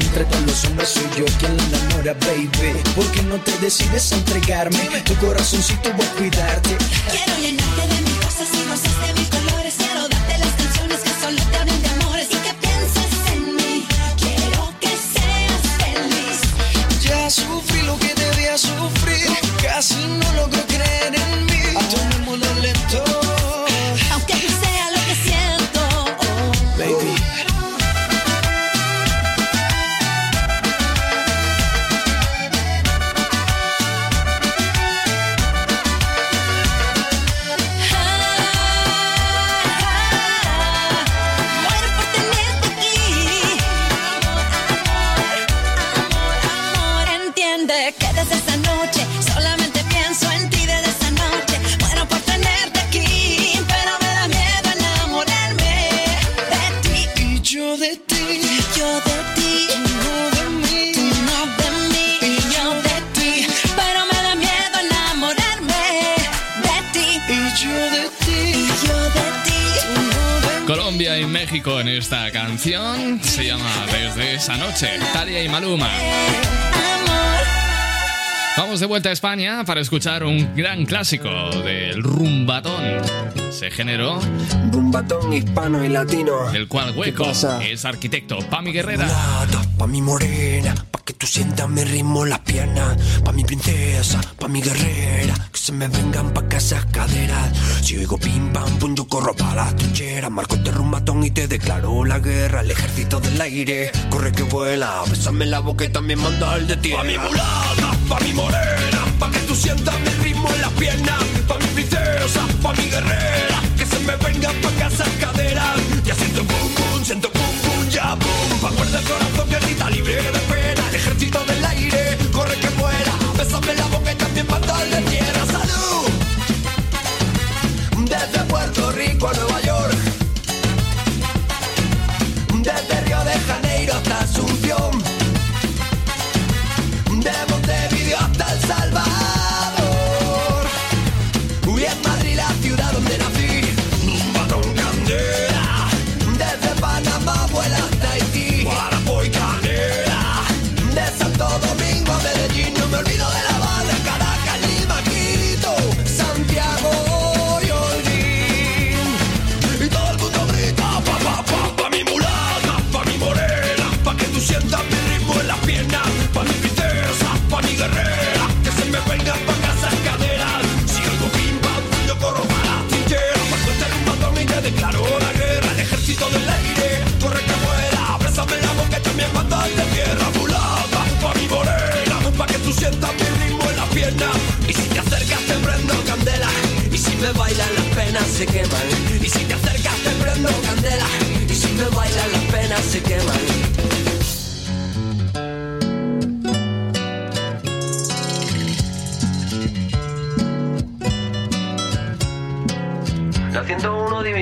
entre todos los hombres soy yo quien la enamora, baby ¿Por qué no te decides a entregarme? Tu corazoncito voy a cuidarte Quiero llenarte de mis cosas y rosas de canción se llama Desde esa noche, Talia y Maluma. Vamos de vuelta a España para escuchar un gran clásico del rumbatón. Se generó Rumbatón hispano y latino. del cual Hueco es arquitecto. Pami Guerrera. Mulata, pa' mi morena, pa' que tú sientas mi ritmo las piernas. Pa' mi princesa, pa' mi guerrera, se me vengan pa' esas caderas. Si oigo pim pam pum, yo corro pa' las trincheras. Marco este rumbatón y te declaro la guerra. El ejército del aire, corre que vuela. Bésame la boca y también manda el de ti. Pa' mi mulata, pa' mi morena, pa' que tú sientas mi ritmo en las piernas. Pa' mi princesa, pa' mi guerrera, que se me vengan pa' esas caderas. Ya siento pum pum, siento pum pum, ya pum. Pa' guardar el corazón que grita libre de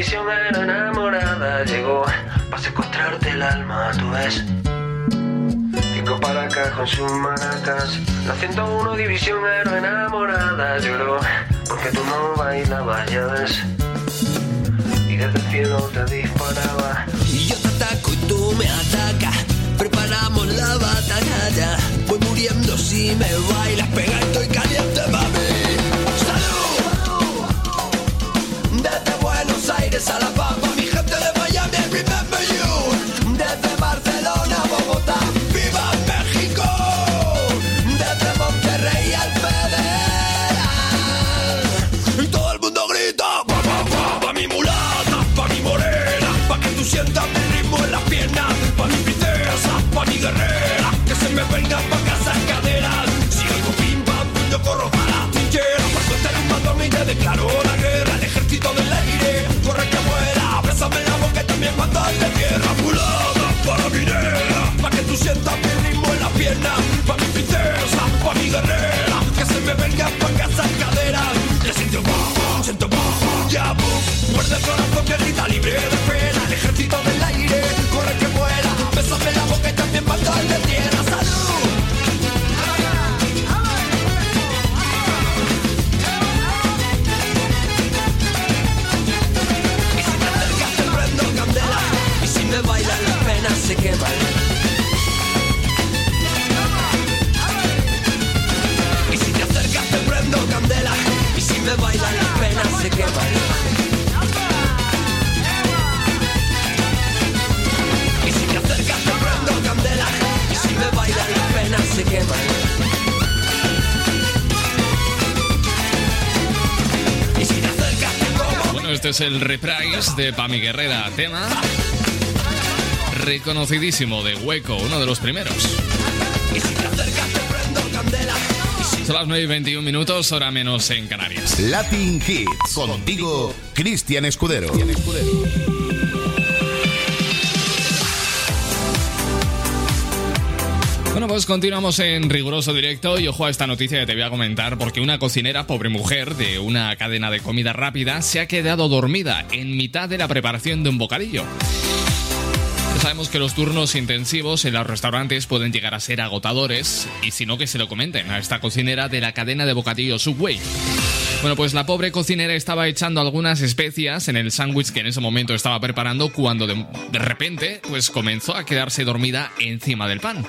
101 división era enamorada llegó para secuestrarte el alma, tú ves. Cinco palacas con sus maracas. La 101 división era enamorada lloró porque tú no bailabas, ya ves. Y desde el cielo te disparaba. Y yo te ataco y tú me atacas. Preparamos la batalla. Voy muriendo si me bailas. Pega, Aires a La bailan las penas se queman Y si te acercas te prendo candela. Y si me bailan las penas se queman Y si te acercas te prendo candela. Y si me bailan las penas se queman este es el reprise de Pami Guerrera, tema reconocidísimo de Hueco, uno de los primeros. Son las 9 y 21 minutos, hora menos en Canarias. Latin Hits. Contigo, Cristian Escudero. Bueno, pues continuamos en riguroso directo y ojo a esta noticia que te voy a comentar porque una cocinera, pobre mujer, de una cadena de comida rápida, se ha quedado dormida en mitad de la preparación de un bocadillo. Sabemos que los turnos intensivos en los restaurantes pueden llegar a ser agotadores y si no que se lo comenten a esta cocinera de la cadena de bocadillo Subway. Bueno, pues la pobre cocinera estaba echando algunas especias en el sándwich que en ese momento estaba preparando cuando de, de repente pues comenzó a quedarse dormida encima del pan.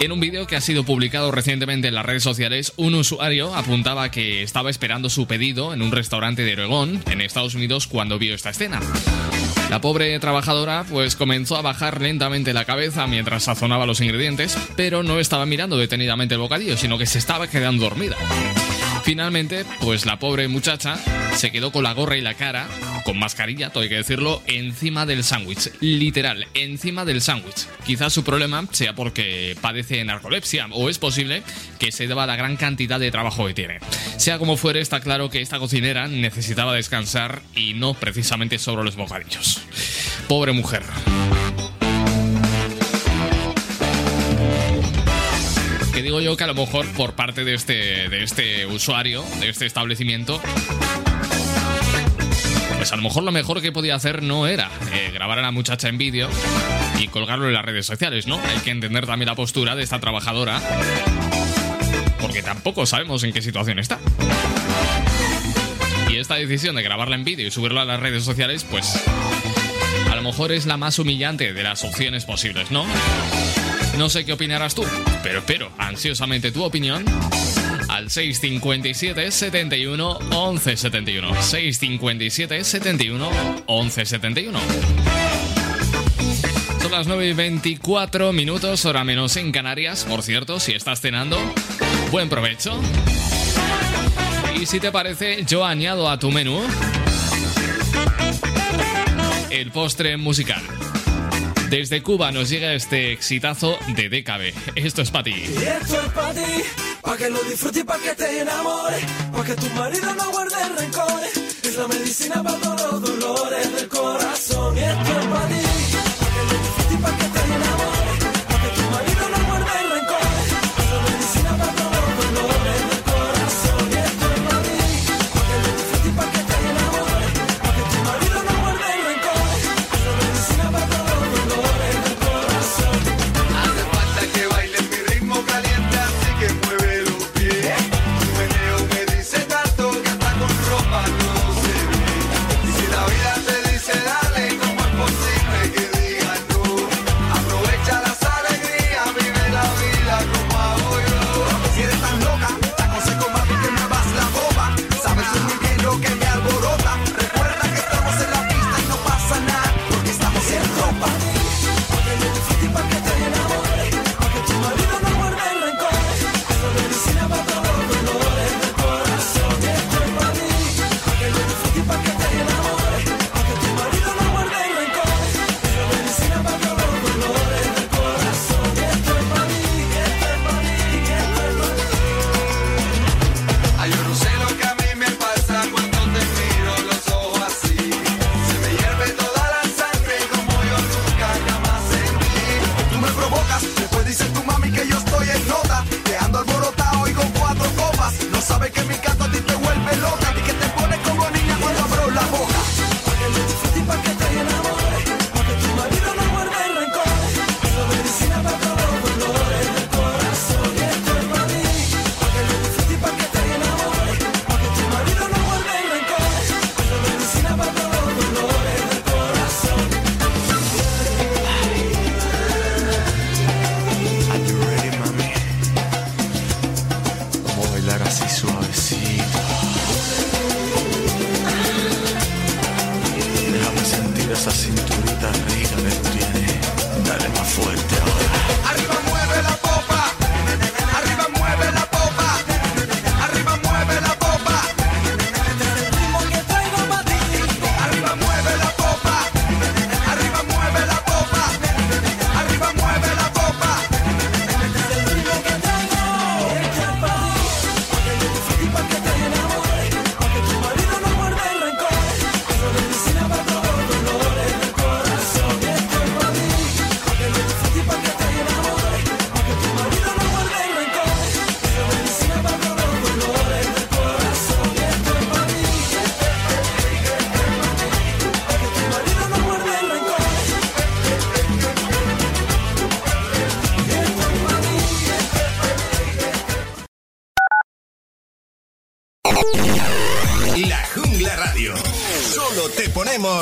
En un vídeo que ha sido publicado recientemente en las redes sociales, un usuario apuntaba que estaba esperando su pedido en un restaurante de Oregón, en Estados Unidos, cuando vio esta escena. La pobre trabajadora pues comenzó a bajar lentamente la cabeza mientras sazonaba los ingredientes, pero no estaba mirando detenidamente el bocadillo, sino que se estaba quedando dormida. Finalmente, pues la pobre muchacha se quedó con la gorra y la cara, con mascarilla, todo hay que decirlo, encima del sándwich. Literal, encima del sándwich. Quizás su problema sea porque padece narcolepsia, o es posible que se deba a la gran cantidad de trabajo que tiene. Sea como fuere, está claro que esta cocinera necesitaba descansar y no precisamente sobre los bocadillos. Pobre mujer. Que digo yo que a lo mejor por parte de este, de este usuario, de este establecimiento, pues a lo mejor lo mejor que podía hacer no era eh, grabar a la muchacha en vídeo y colgarlo en las redes sociales, ¿no? Hay que entender también la postura de esta trabajadora, porque tampoco sabemos en qué situación está. Y esta decisión de grabarla en vídeo y subirla a las redes sociales, pues a lo mejor es la más humillante de las opciones posibles, ¿no? No sé qué opinarás tú, pero espero ansiosamente tu opinión al 657 71 11 71. 657 71 11 71. Son las 9 y 24 minutos, hora menos en Canarias. Por cierto, si estás cenando, buen provecho. Y si te parece, yo añado a tu menú el postre musical. Desde Cuba nos llega este exitazo de DKB. Esto es para ti. Y esto es para ti, para que lo disfrutes y para que te enamores, para que tu marido no guarde rencores. Es la medicina para todos los dolores del corazón. Y esto es para ti, para que lo disfrutes y para que te enamores.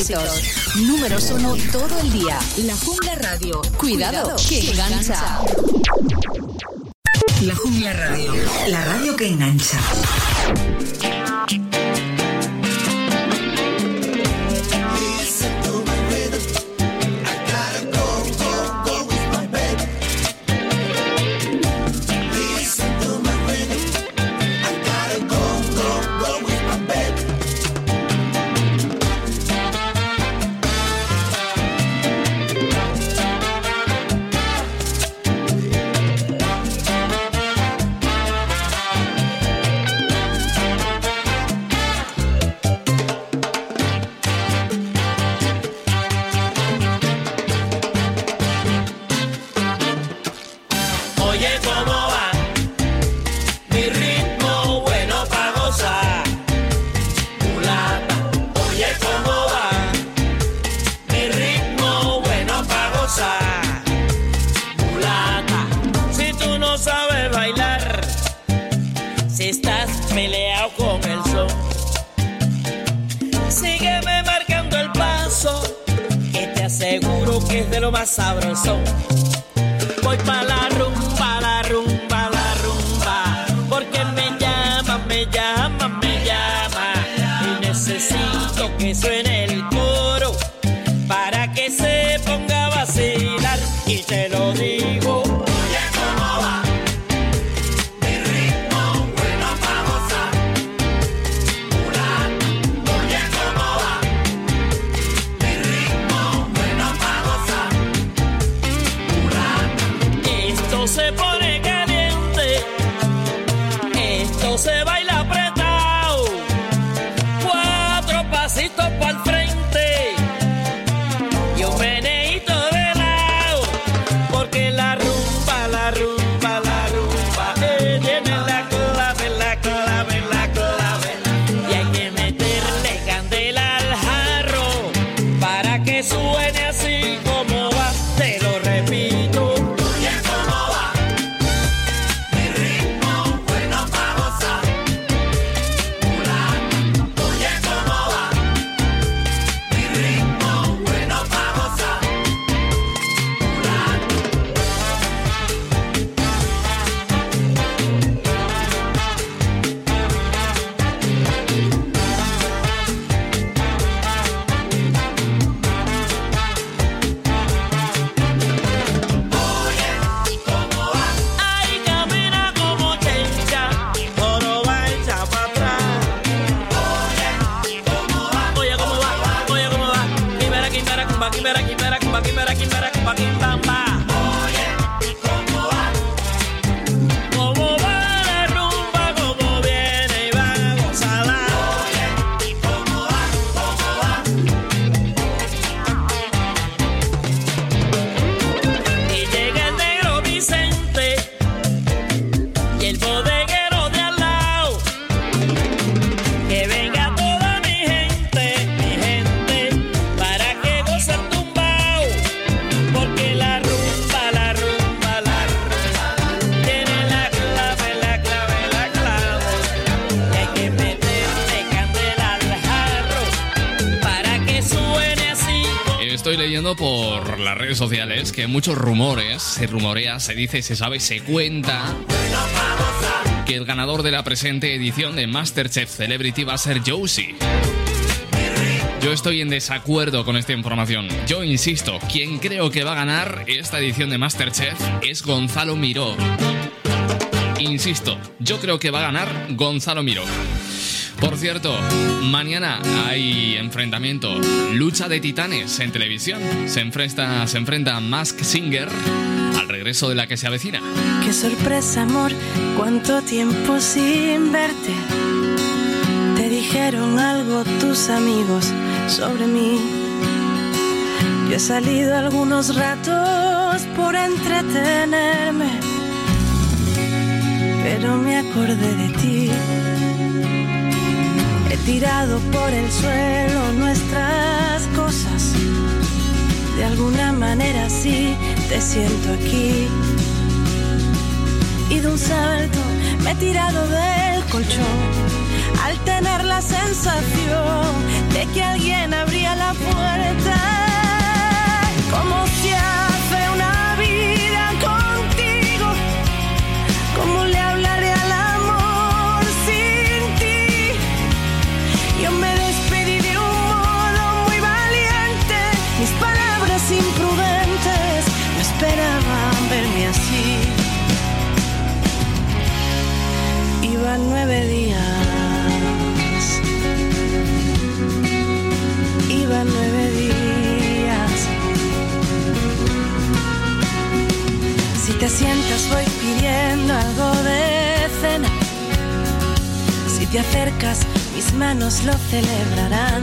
éxitos. Números uno todo el día. La Jungla Radio. Cuidado, que engancha. La Jungla Radio. La radio que engancha. Más sabroso. Voy pa' la sociales que muchos rumores, se rumorea, se dice, se sabe, se cuenta que el ganador de la presente edición de Masterchef Celebrity va a ser Josie. Yo estoy en desacuerdo con esta información. Yo insisto, quien creo que va a ganar esta edición de Masterchef es Gonzalo Miró. Insisto, yo creo que va a ganar Gonzalo Miró. Por cierto, mañana hay enfrentamiento, lucha de titanes en televisión. Se enfrenta, se enfrenta Mask Singer al regreso de la que se avecina. Qué sorpresa, amor, cuánto tiempo sin verte. Te dijeron algo tus amigos sobre mí. Yo he salido algunos ratos por entretenerme, pero me acordé de ti. Tirado por el suelo nuestras cosas. De alguna manera sí te siento aquí. Y de un salto me he tirado del colchón al tener la sensación de que alguien abría la puerta. Iban nueve días. Iban nueve días. Si te sientas voy pidiendo algo de cena. Si te acercas mis manos lo celebrarán.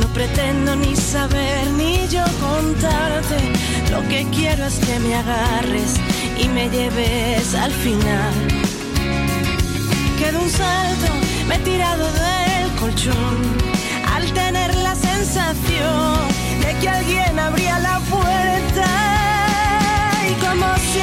No pretendo ni saber ni yo contarte. Lo que quiero es que me agarres y me lleves al final. Que de un salto me he tirado del colchón al tener la sensación de que alguien abría la puerta. Y cómo se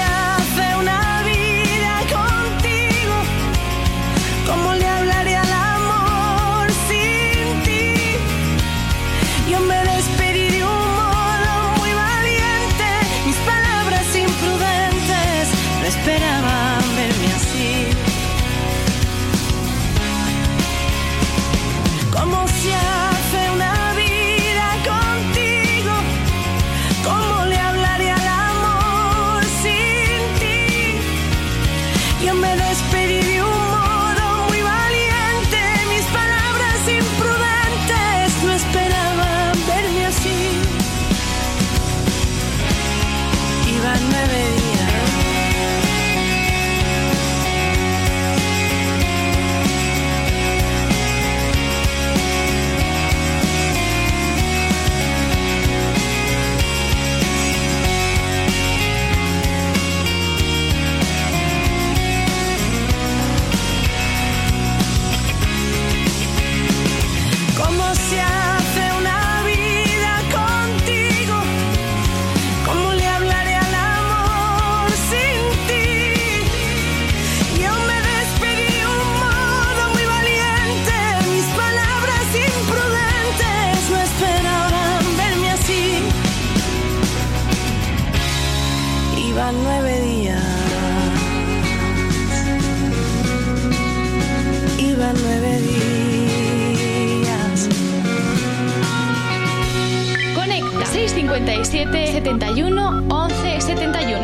657 71 11 71.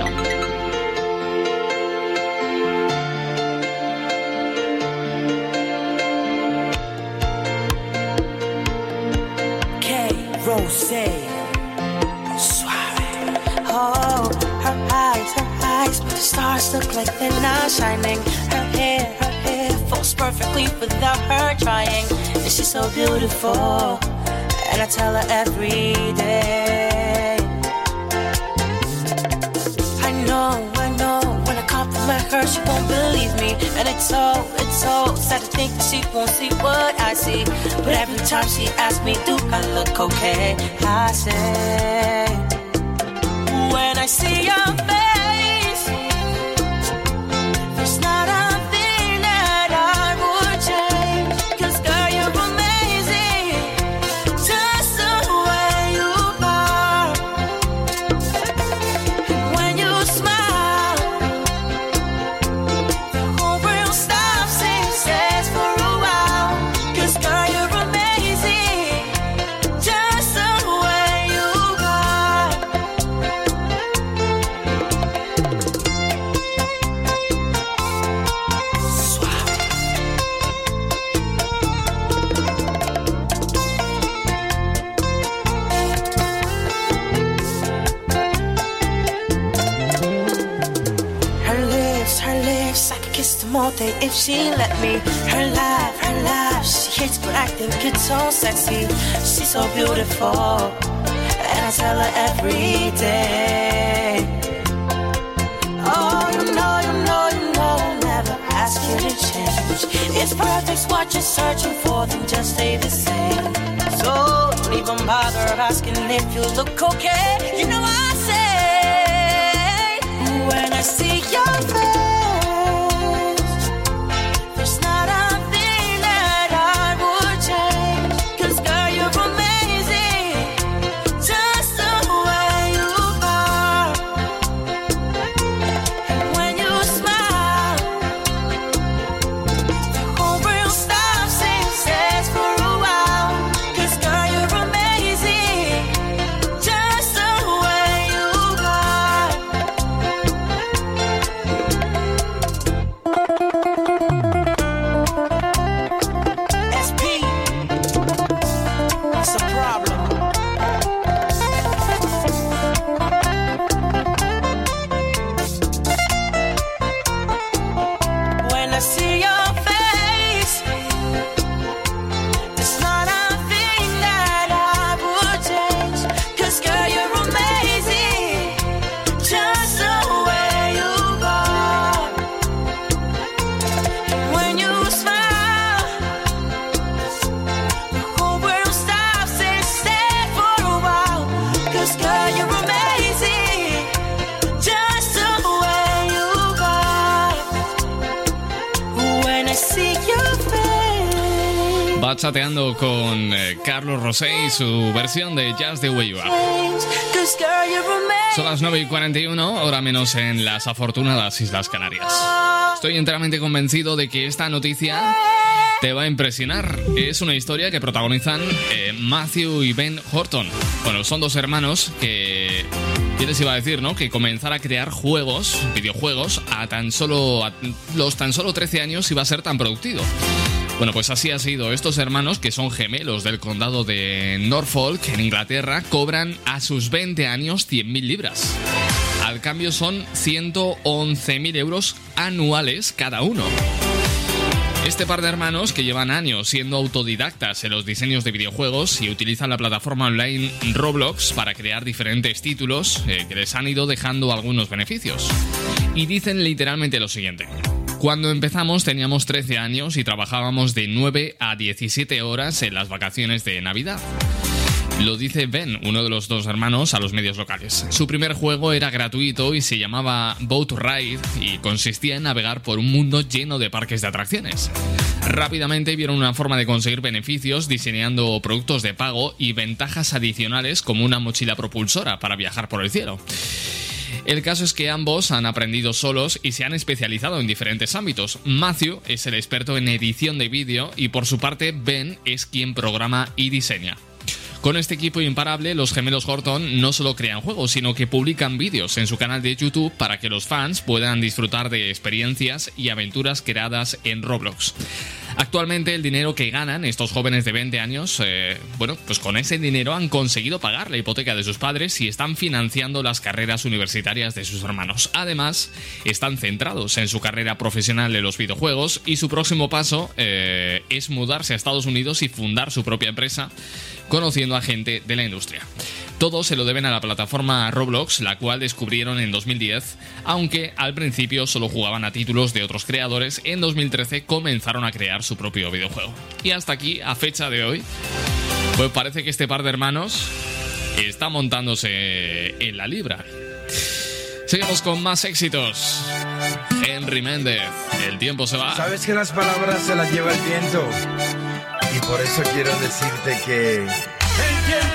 K. Rose. Suave. Oh, her eyes, her eyes, the stars look like they're not shining. Her hair, her hair falls perfectly without her trying. And she's so beautiful, and I tell her every day. And it's so, it's so sad to think that she won't see what I see. But every time she asks me, do I look okay? I say, when I see your she let me. Her laugh, her laugh, she hits but acting, gets so sexy. She's so beautiful, and I tell her every day. Oh, you know, you know, you know, I'll never ask you to change. It's perfect what you're searching for, then just stay the same. So don't even bother asking if you look okay. You know I say when I see your face, bachateando con eh, Carlos Rosé y su versión de girl, you remain. Son las 9 y 41, hora menos en las afortunadas Islas Canarias. Estoy enteramente convencido de que esta noticia te va a impresionar. Es una historia que protagonizan eh, Matthew y Ben Horton. Bueno, son dos hermanos que... ¿Qué les iba a decir, no? Que comenzar a crear juegos, videojuegos, a tan solo... a los tan solo 13 años iba a ser tan productivo. Bueno, pues así ha sido. Estos hermanos, que son gemelos del condado de Norfolk, en Inglaterra, cobran a sus 20 años 100.000 libras. Al cambio son 111.000 euros anuales cada uno. Este par de hermanos que llevan años siendo autodidactas en los diseños de videojuegos y utilizan la plataforma online Roblox para crear diferentes títulos eh, que les han ido dejando algunos beneficios. Y dicen literalmente lo siguiente. Cuando empezamos teníamos 13 años y trabajábamos de 9 a 17 horas en las vacaciones de Navidad. Lo dice Ben, uno de los dos hermanos, a los medios locales. Su primer juego era gratuito y se llamaba Boat Ride y consistía en navegar por un mundo lleno de parques de atracciones. Rápidamente vieron una forma de conseguir beneficios diseñando productos de pago y ventajas adicionales como una mochila propulsora para viajar por el cielo. El caso es que ambos han aprendido solos y se han especializado en diferentes ámbitos. Matthew es el experto en edición de vídeo y por su parte Ben es quien programa y diseña. Con este equipo imparable, los gemelos Horton no solo crean juegos, sino que publican vídeos en su canal de YouTube para que los fans puedan disfrutar de experiencias y aventuras creadas en Roblox. Actualmente el dinero que ganan estos jóvenes de 20 años, eh, bueno, pues con ese dinero han conseguido pagar la hipoteca de sus padres y están financiando las carreras universitarias de sus hermanos. Además, están centrados en su carrera profesional en los videojuegos y su próximo paso eh, es mudarse a Estados Unidos y fundar su propia empresa, conociendo a gente de la industria. Todo se lo deben a la plataforma Roblox, la cual descubrieron en 2010, aunque al principio solo jugaban a títulos de otros creadores, en 2013 comenzaron a crear su propio videojuego. Y hasta aquí, a fecha de hoy, pues parece que este par de hermanos está montándose en la libra. Seguimos con más éxitos. Henry Méndez, el tiempo se va. Sabes que las palabras se las lleva el viento. Y por eso quiero decirte que. El tiempo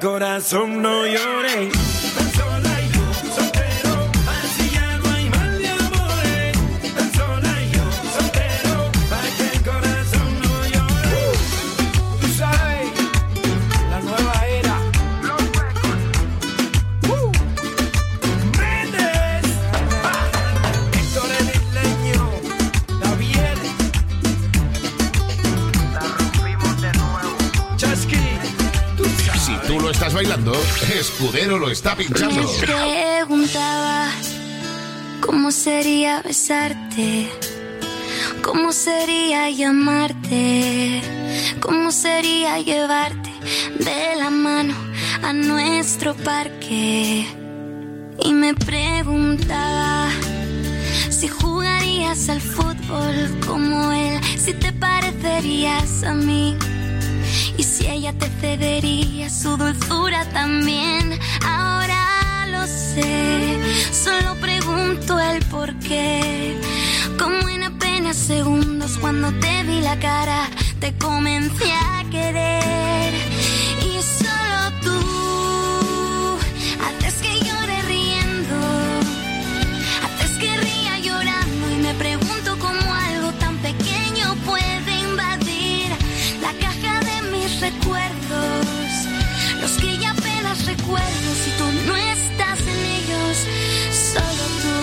corazón Si tú lo estás bailando, Escudero lo está pinchando. Me preguntaba cómo sería besarte, cómo sería llamarte, cómo sería llevarte de la mano a nuestro parque. Y me preguntaba si jugarías al fútbol como él, si te parecerías a mí. Y si ella te cedería su dulzura también, ahora lo sé. Solo pregunto el por qué. Como en apenas segundos cuando te vi la cara, te comencé a querer. Apenas recuerdo si tú no estás en ellos, solo tú.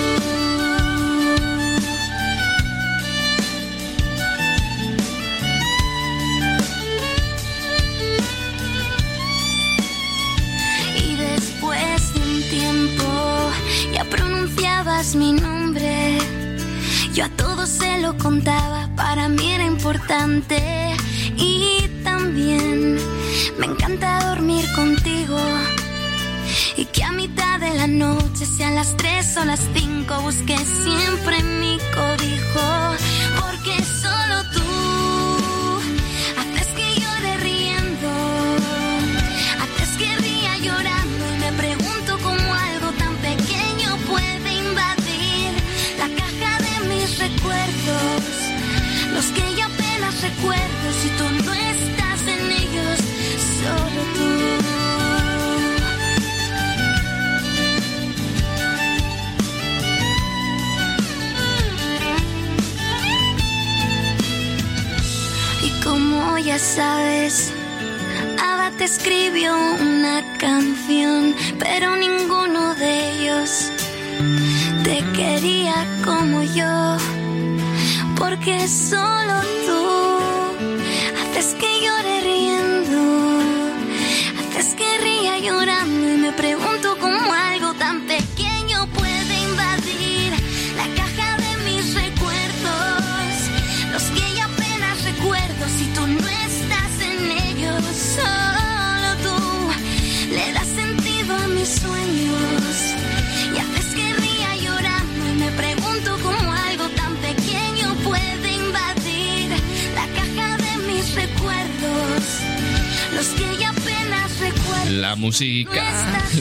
Y después de un tiempo ya pronunciabas mi nombre. Yo a todos se lo contaba, para mí era importante. Y también me encanta dormir contigo. Y que a mitad de la noche, sean las 3 o las 5, busque siempre mi cobijo. Ya sabes, Ava te escribió una canción, pero ninguno de ellos te quería como yo, porque solo tú haces que llore riendo, haces que ría llorando y me pregunto La música,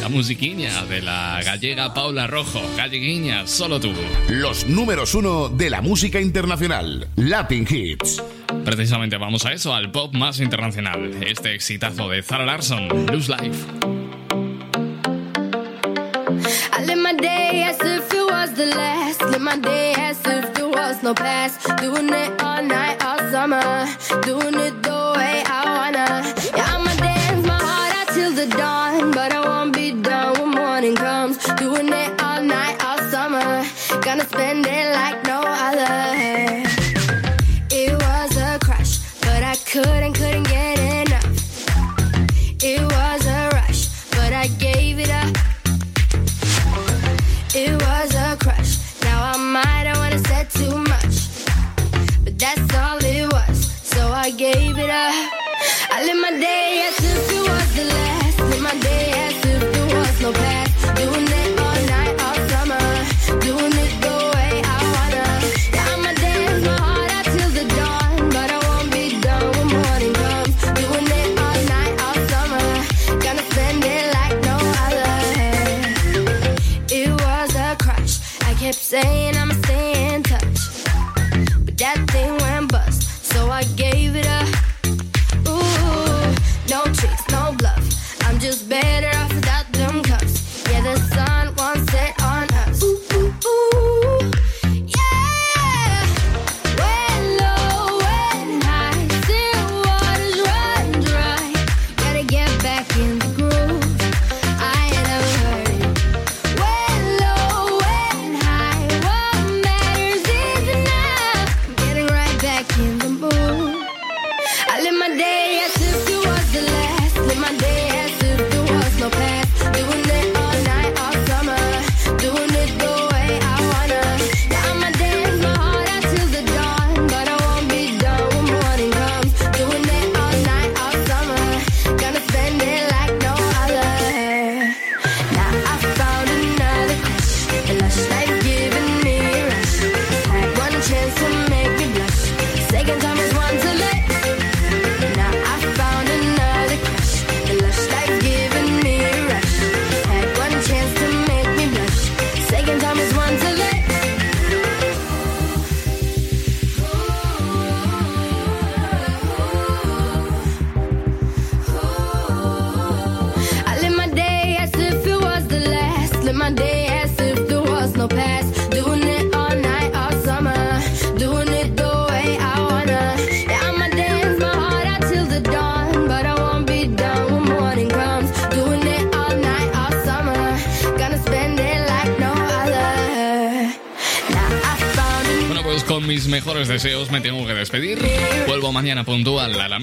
la musiquiña de la gallega Paula Rojo. Galleguiña, solo tú. Los números uno de la música internacional. Latin Hits. Precisamente vamos a eso, al pop más internacional. Este exitazo de Zara Larson, Lose Life. I live my day as if it was the last. Live my day as if there was no past. Doing it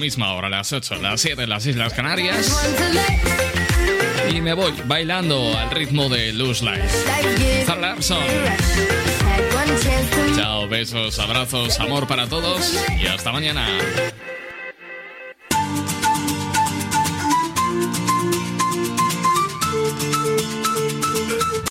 misma hora, las 8, las 7 en las Islas Canarias. Y me voy bailando al ritmo de Lose Life. Zara Larson. Chao, besos, abrazos, amor para todos y hasta mañana.